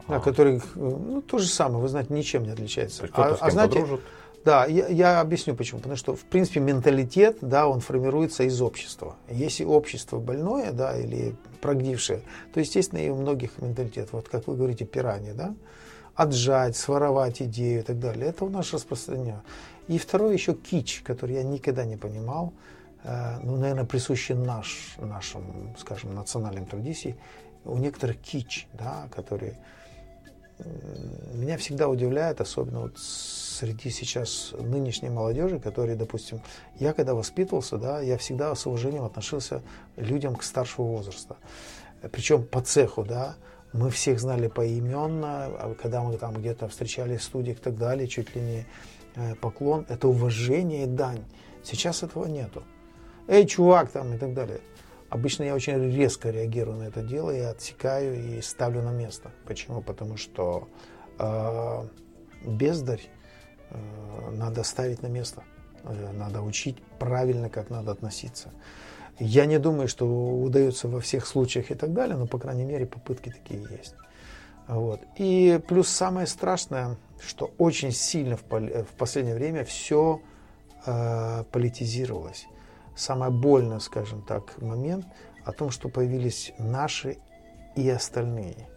Да, а. который, ну, то же самое, вы знаете, ничем не отличается. А, а знаете, подружит? Да, я, я объясню почему. Потому что, в принципе, менталитет, да, он формируется из общества. Если общество больное, да, или прогнившее, то, естественно, и у многих менталитет. Вот как вы говорите, пиранья, да, отжать, своровать идею и так далее. Это у нас распространено. И второе еще кич, который я никогда не понимал, э, ну, наверное, присущий наш, нашим, скажем, национальным традициям. У некоторых кич, да, которые меня всегда удивляет, особенно вот среди сейчас нынешней молодежи, которые, допустим, я когда воспитывался, да, я всегда с уважением относился людям к старшего возраста. Причем по цеху, да, мы всех знали поименно, а когда мы там где-то встречались в студиях и так далее, чуть ли не э, поклон, это уважение и дань. Сейчас этого нету. Эй, чувак, там и так далее. Обычно я очень резко реагирую на это дело, я отсекаю и ставлю на место. Почему? Потому что э, бездарь э, надо ставить на место. Э, надо учить правильно, как надо относиться. Я не думаю, что удается во всех случаях и так далее, но, по крайней мере, попытки такие есть. Вот. И плюс самое страшное, что очень сильно в, в последнее время все э, политизировалось самое больное, скажем так, момент о том, что появились наши и остальные.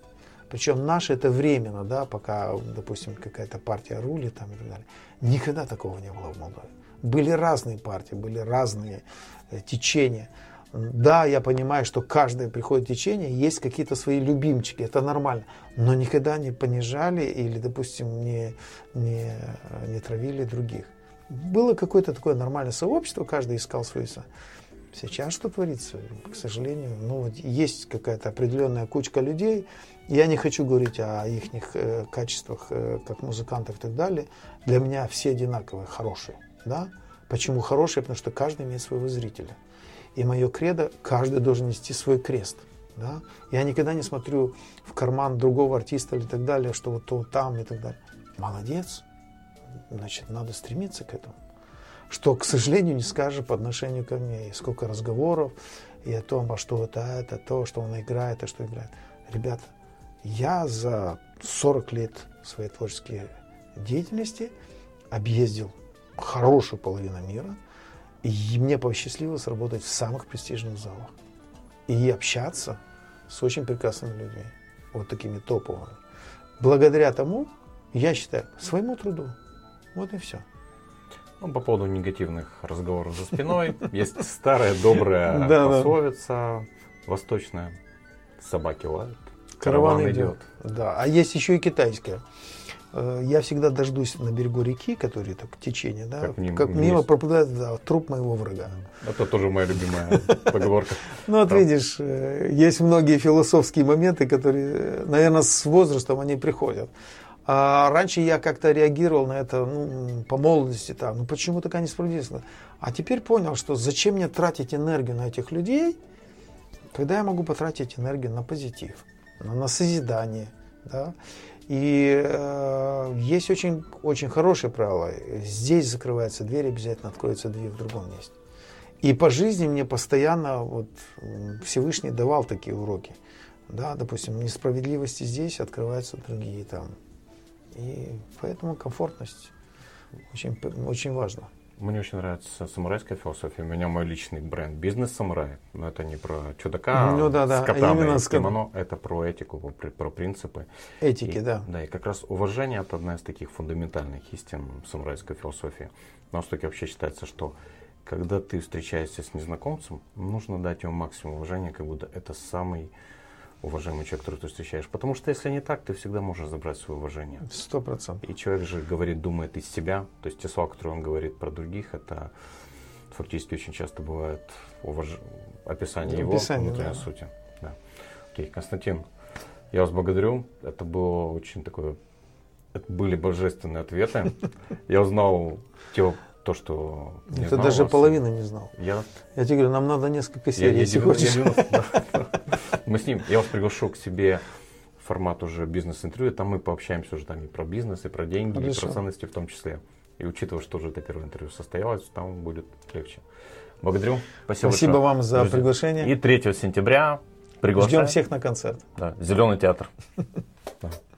Причем наши это временно, да, пока, допустим, какая-то партия рулит там и так далее. Никогда такого не было в Молдове. Были разные партии, были разные э, течения. Да, я понимаю, что каждое приходит течение, есть какие-то свои любимчики, это нормально. Но никогда не понижали или, допустим, не, не, не травили других было какое-то такое нормальное сообщество, каждый искал свою Сейчас что творится? К сожалению, ну, вот есть какая-то определенная кучка людей. Я не хочу говорить о их э, качествах э, как музыкантов и так далее. Для меня все одинаковые, хорошие. Да? Почему хорошие? Потому что каждый имеет своего зрителя. И мое кредо, каждый должен нести свой крест. Да? Я никогда не смотрю в карман другого артиста или так далее, что вот то там и так далее. Молодец, значит, надо стремиться к этому. Что, к сожалению, не скажешь по отношению ко мне. И сколько разговоров, и о том, а что это, это, то, что он играет, а что играет. Ребята, я за 40 лет своей творческой деятельности объездил хорошую половину мира, и мне посчастливилось работать в самых престижных залах. И общаться с очень прекрасными людьми, вот такими топовыми. Благодаря тому, я считаю, своему труду, вот и все. Ну, по поводу негативных разговоров за спиной, есть старая добрая пословица восточная. Собаки лают, караван идет. Да, а есть еще и китайская. Э, я всегда дождусь на берегу реки, который так течение, да, как, мимо, как мимо пропадает да, труп моего врага. Это тоже моя любимая поговорка. Ну вот видишь, э, есть многие философские моменты, которые, наверное, с возрастом они приходят. А раньше я как-то реагировал на это ну, по молодости, там, ну почему такая несправедливость? А теперь понял, что зачем мне тратить энергию на этих людей, когда я могу потратить энергию на позитив, на, на созидание. Да? И э, есть очень, очень хорошее правило. Здесь закрывается дверь, обязательно откроется дверь в другом месте. И по жизни мне постоянно вот, Всевышний давал такие уроки. Да, допустим, несправедливости здесь открываются другие там и поэтому комфортность очень, очень важна. Мне очень нравится самурайская философия. У меня мой личный бренд бизнес-самурай. Но это не про чудака ну, да, да. с котами Именно с кимоно. Это про этику, про, про принципы. Этики, и, да. Да, и как раз уважение это одна из таких фундаментальных истин самурайской философии. На Востоке вообще считается, что когда ты встречаешься с незнакомцем, нужно дать ему максимум уважения, как будто это самый уважаемый человек, который ты встречаешь. Потому что если не так, ты всегда можешь забрать свое уважение. Сто процентов. И человек же говорит, думает из себя. То есть те слова, которые он говорит про других, это фактически очень часто бывает уваж... описание его описание, внутренней да. сути. Да. Окей, Константин, Я вас благодарю. Это было очень такое... Это были божественные ответы. Я узнал те, то, что не Ты даже половины не знал. Я... я тебе говорю, нам надо несколько серий, я, если я, хочешь. Я, мы с ним, я вас приглашу к себе формат уже бизнес-интервью, там мы пообщаемся уже там и про бизнес, и про деньги, Хорошо. и про ценности в том числе. И учитывая, что уже это первое интервью состоялось, там будет легче. Благодарю. Спасибо, Спасибо большое. вам за Друзья. приглашение. И 3 сентября приглашаем. Ждем всех на концерт. Да, Зеленый театр.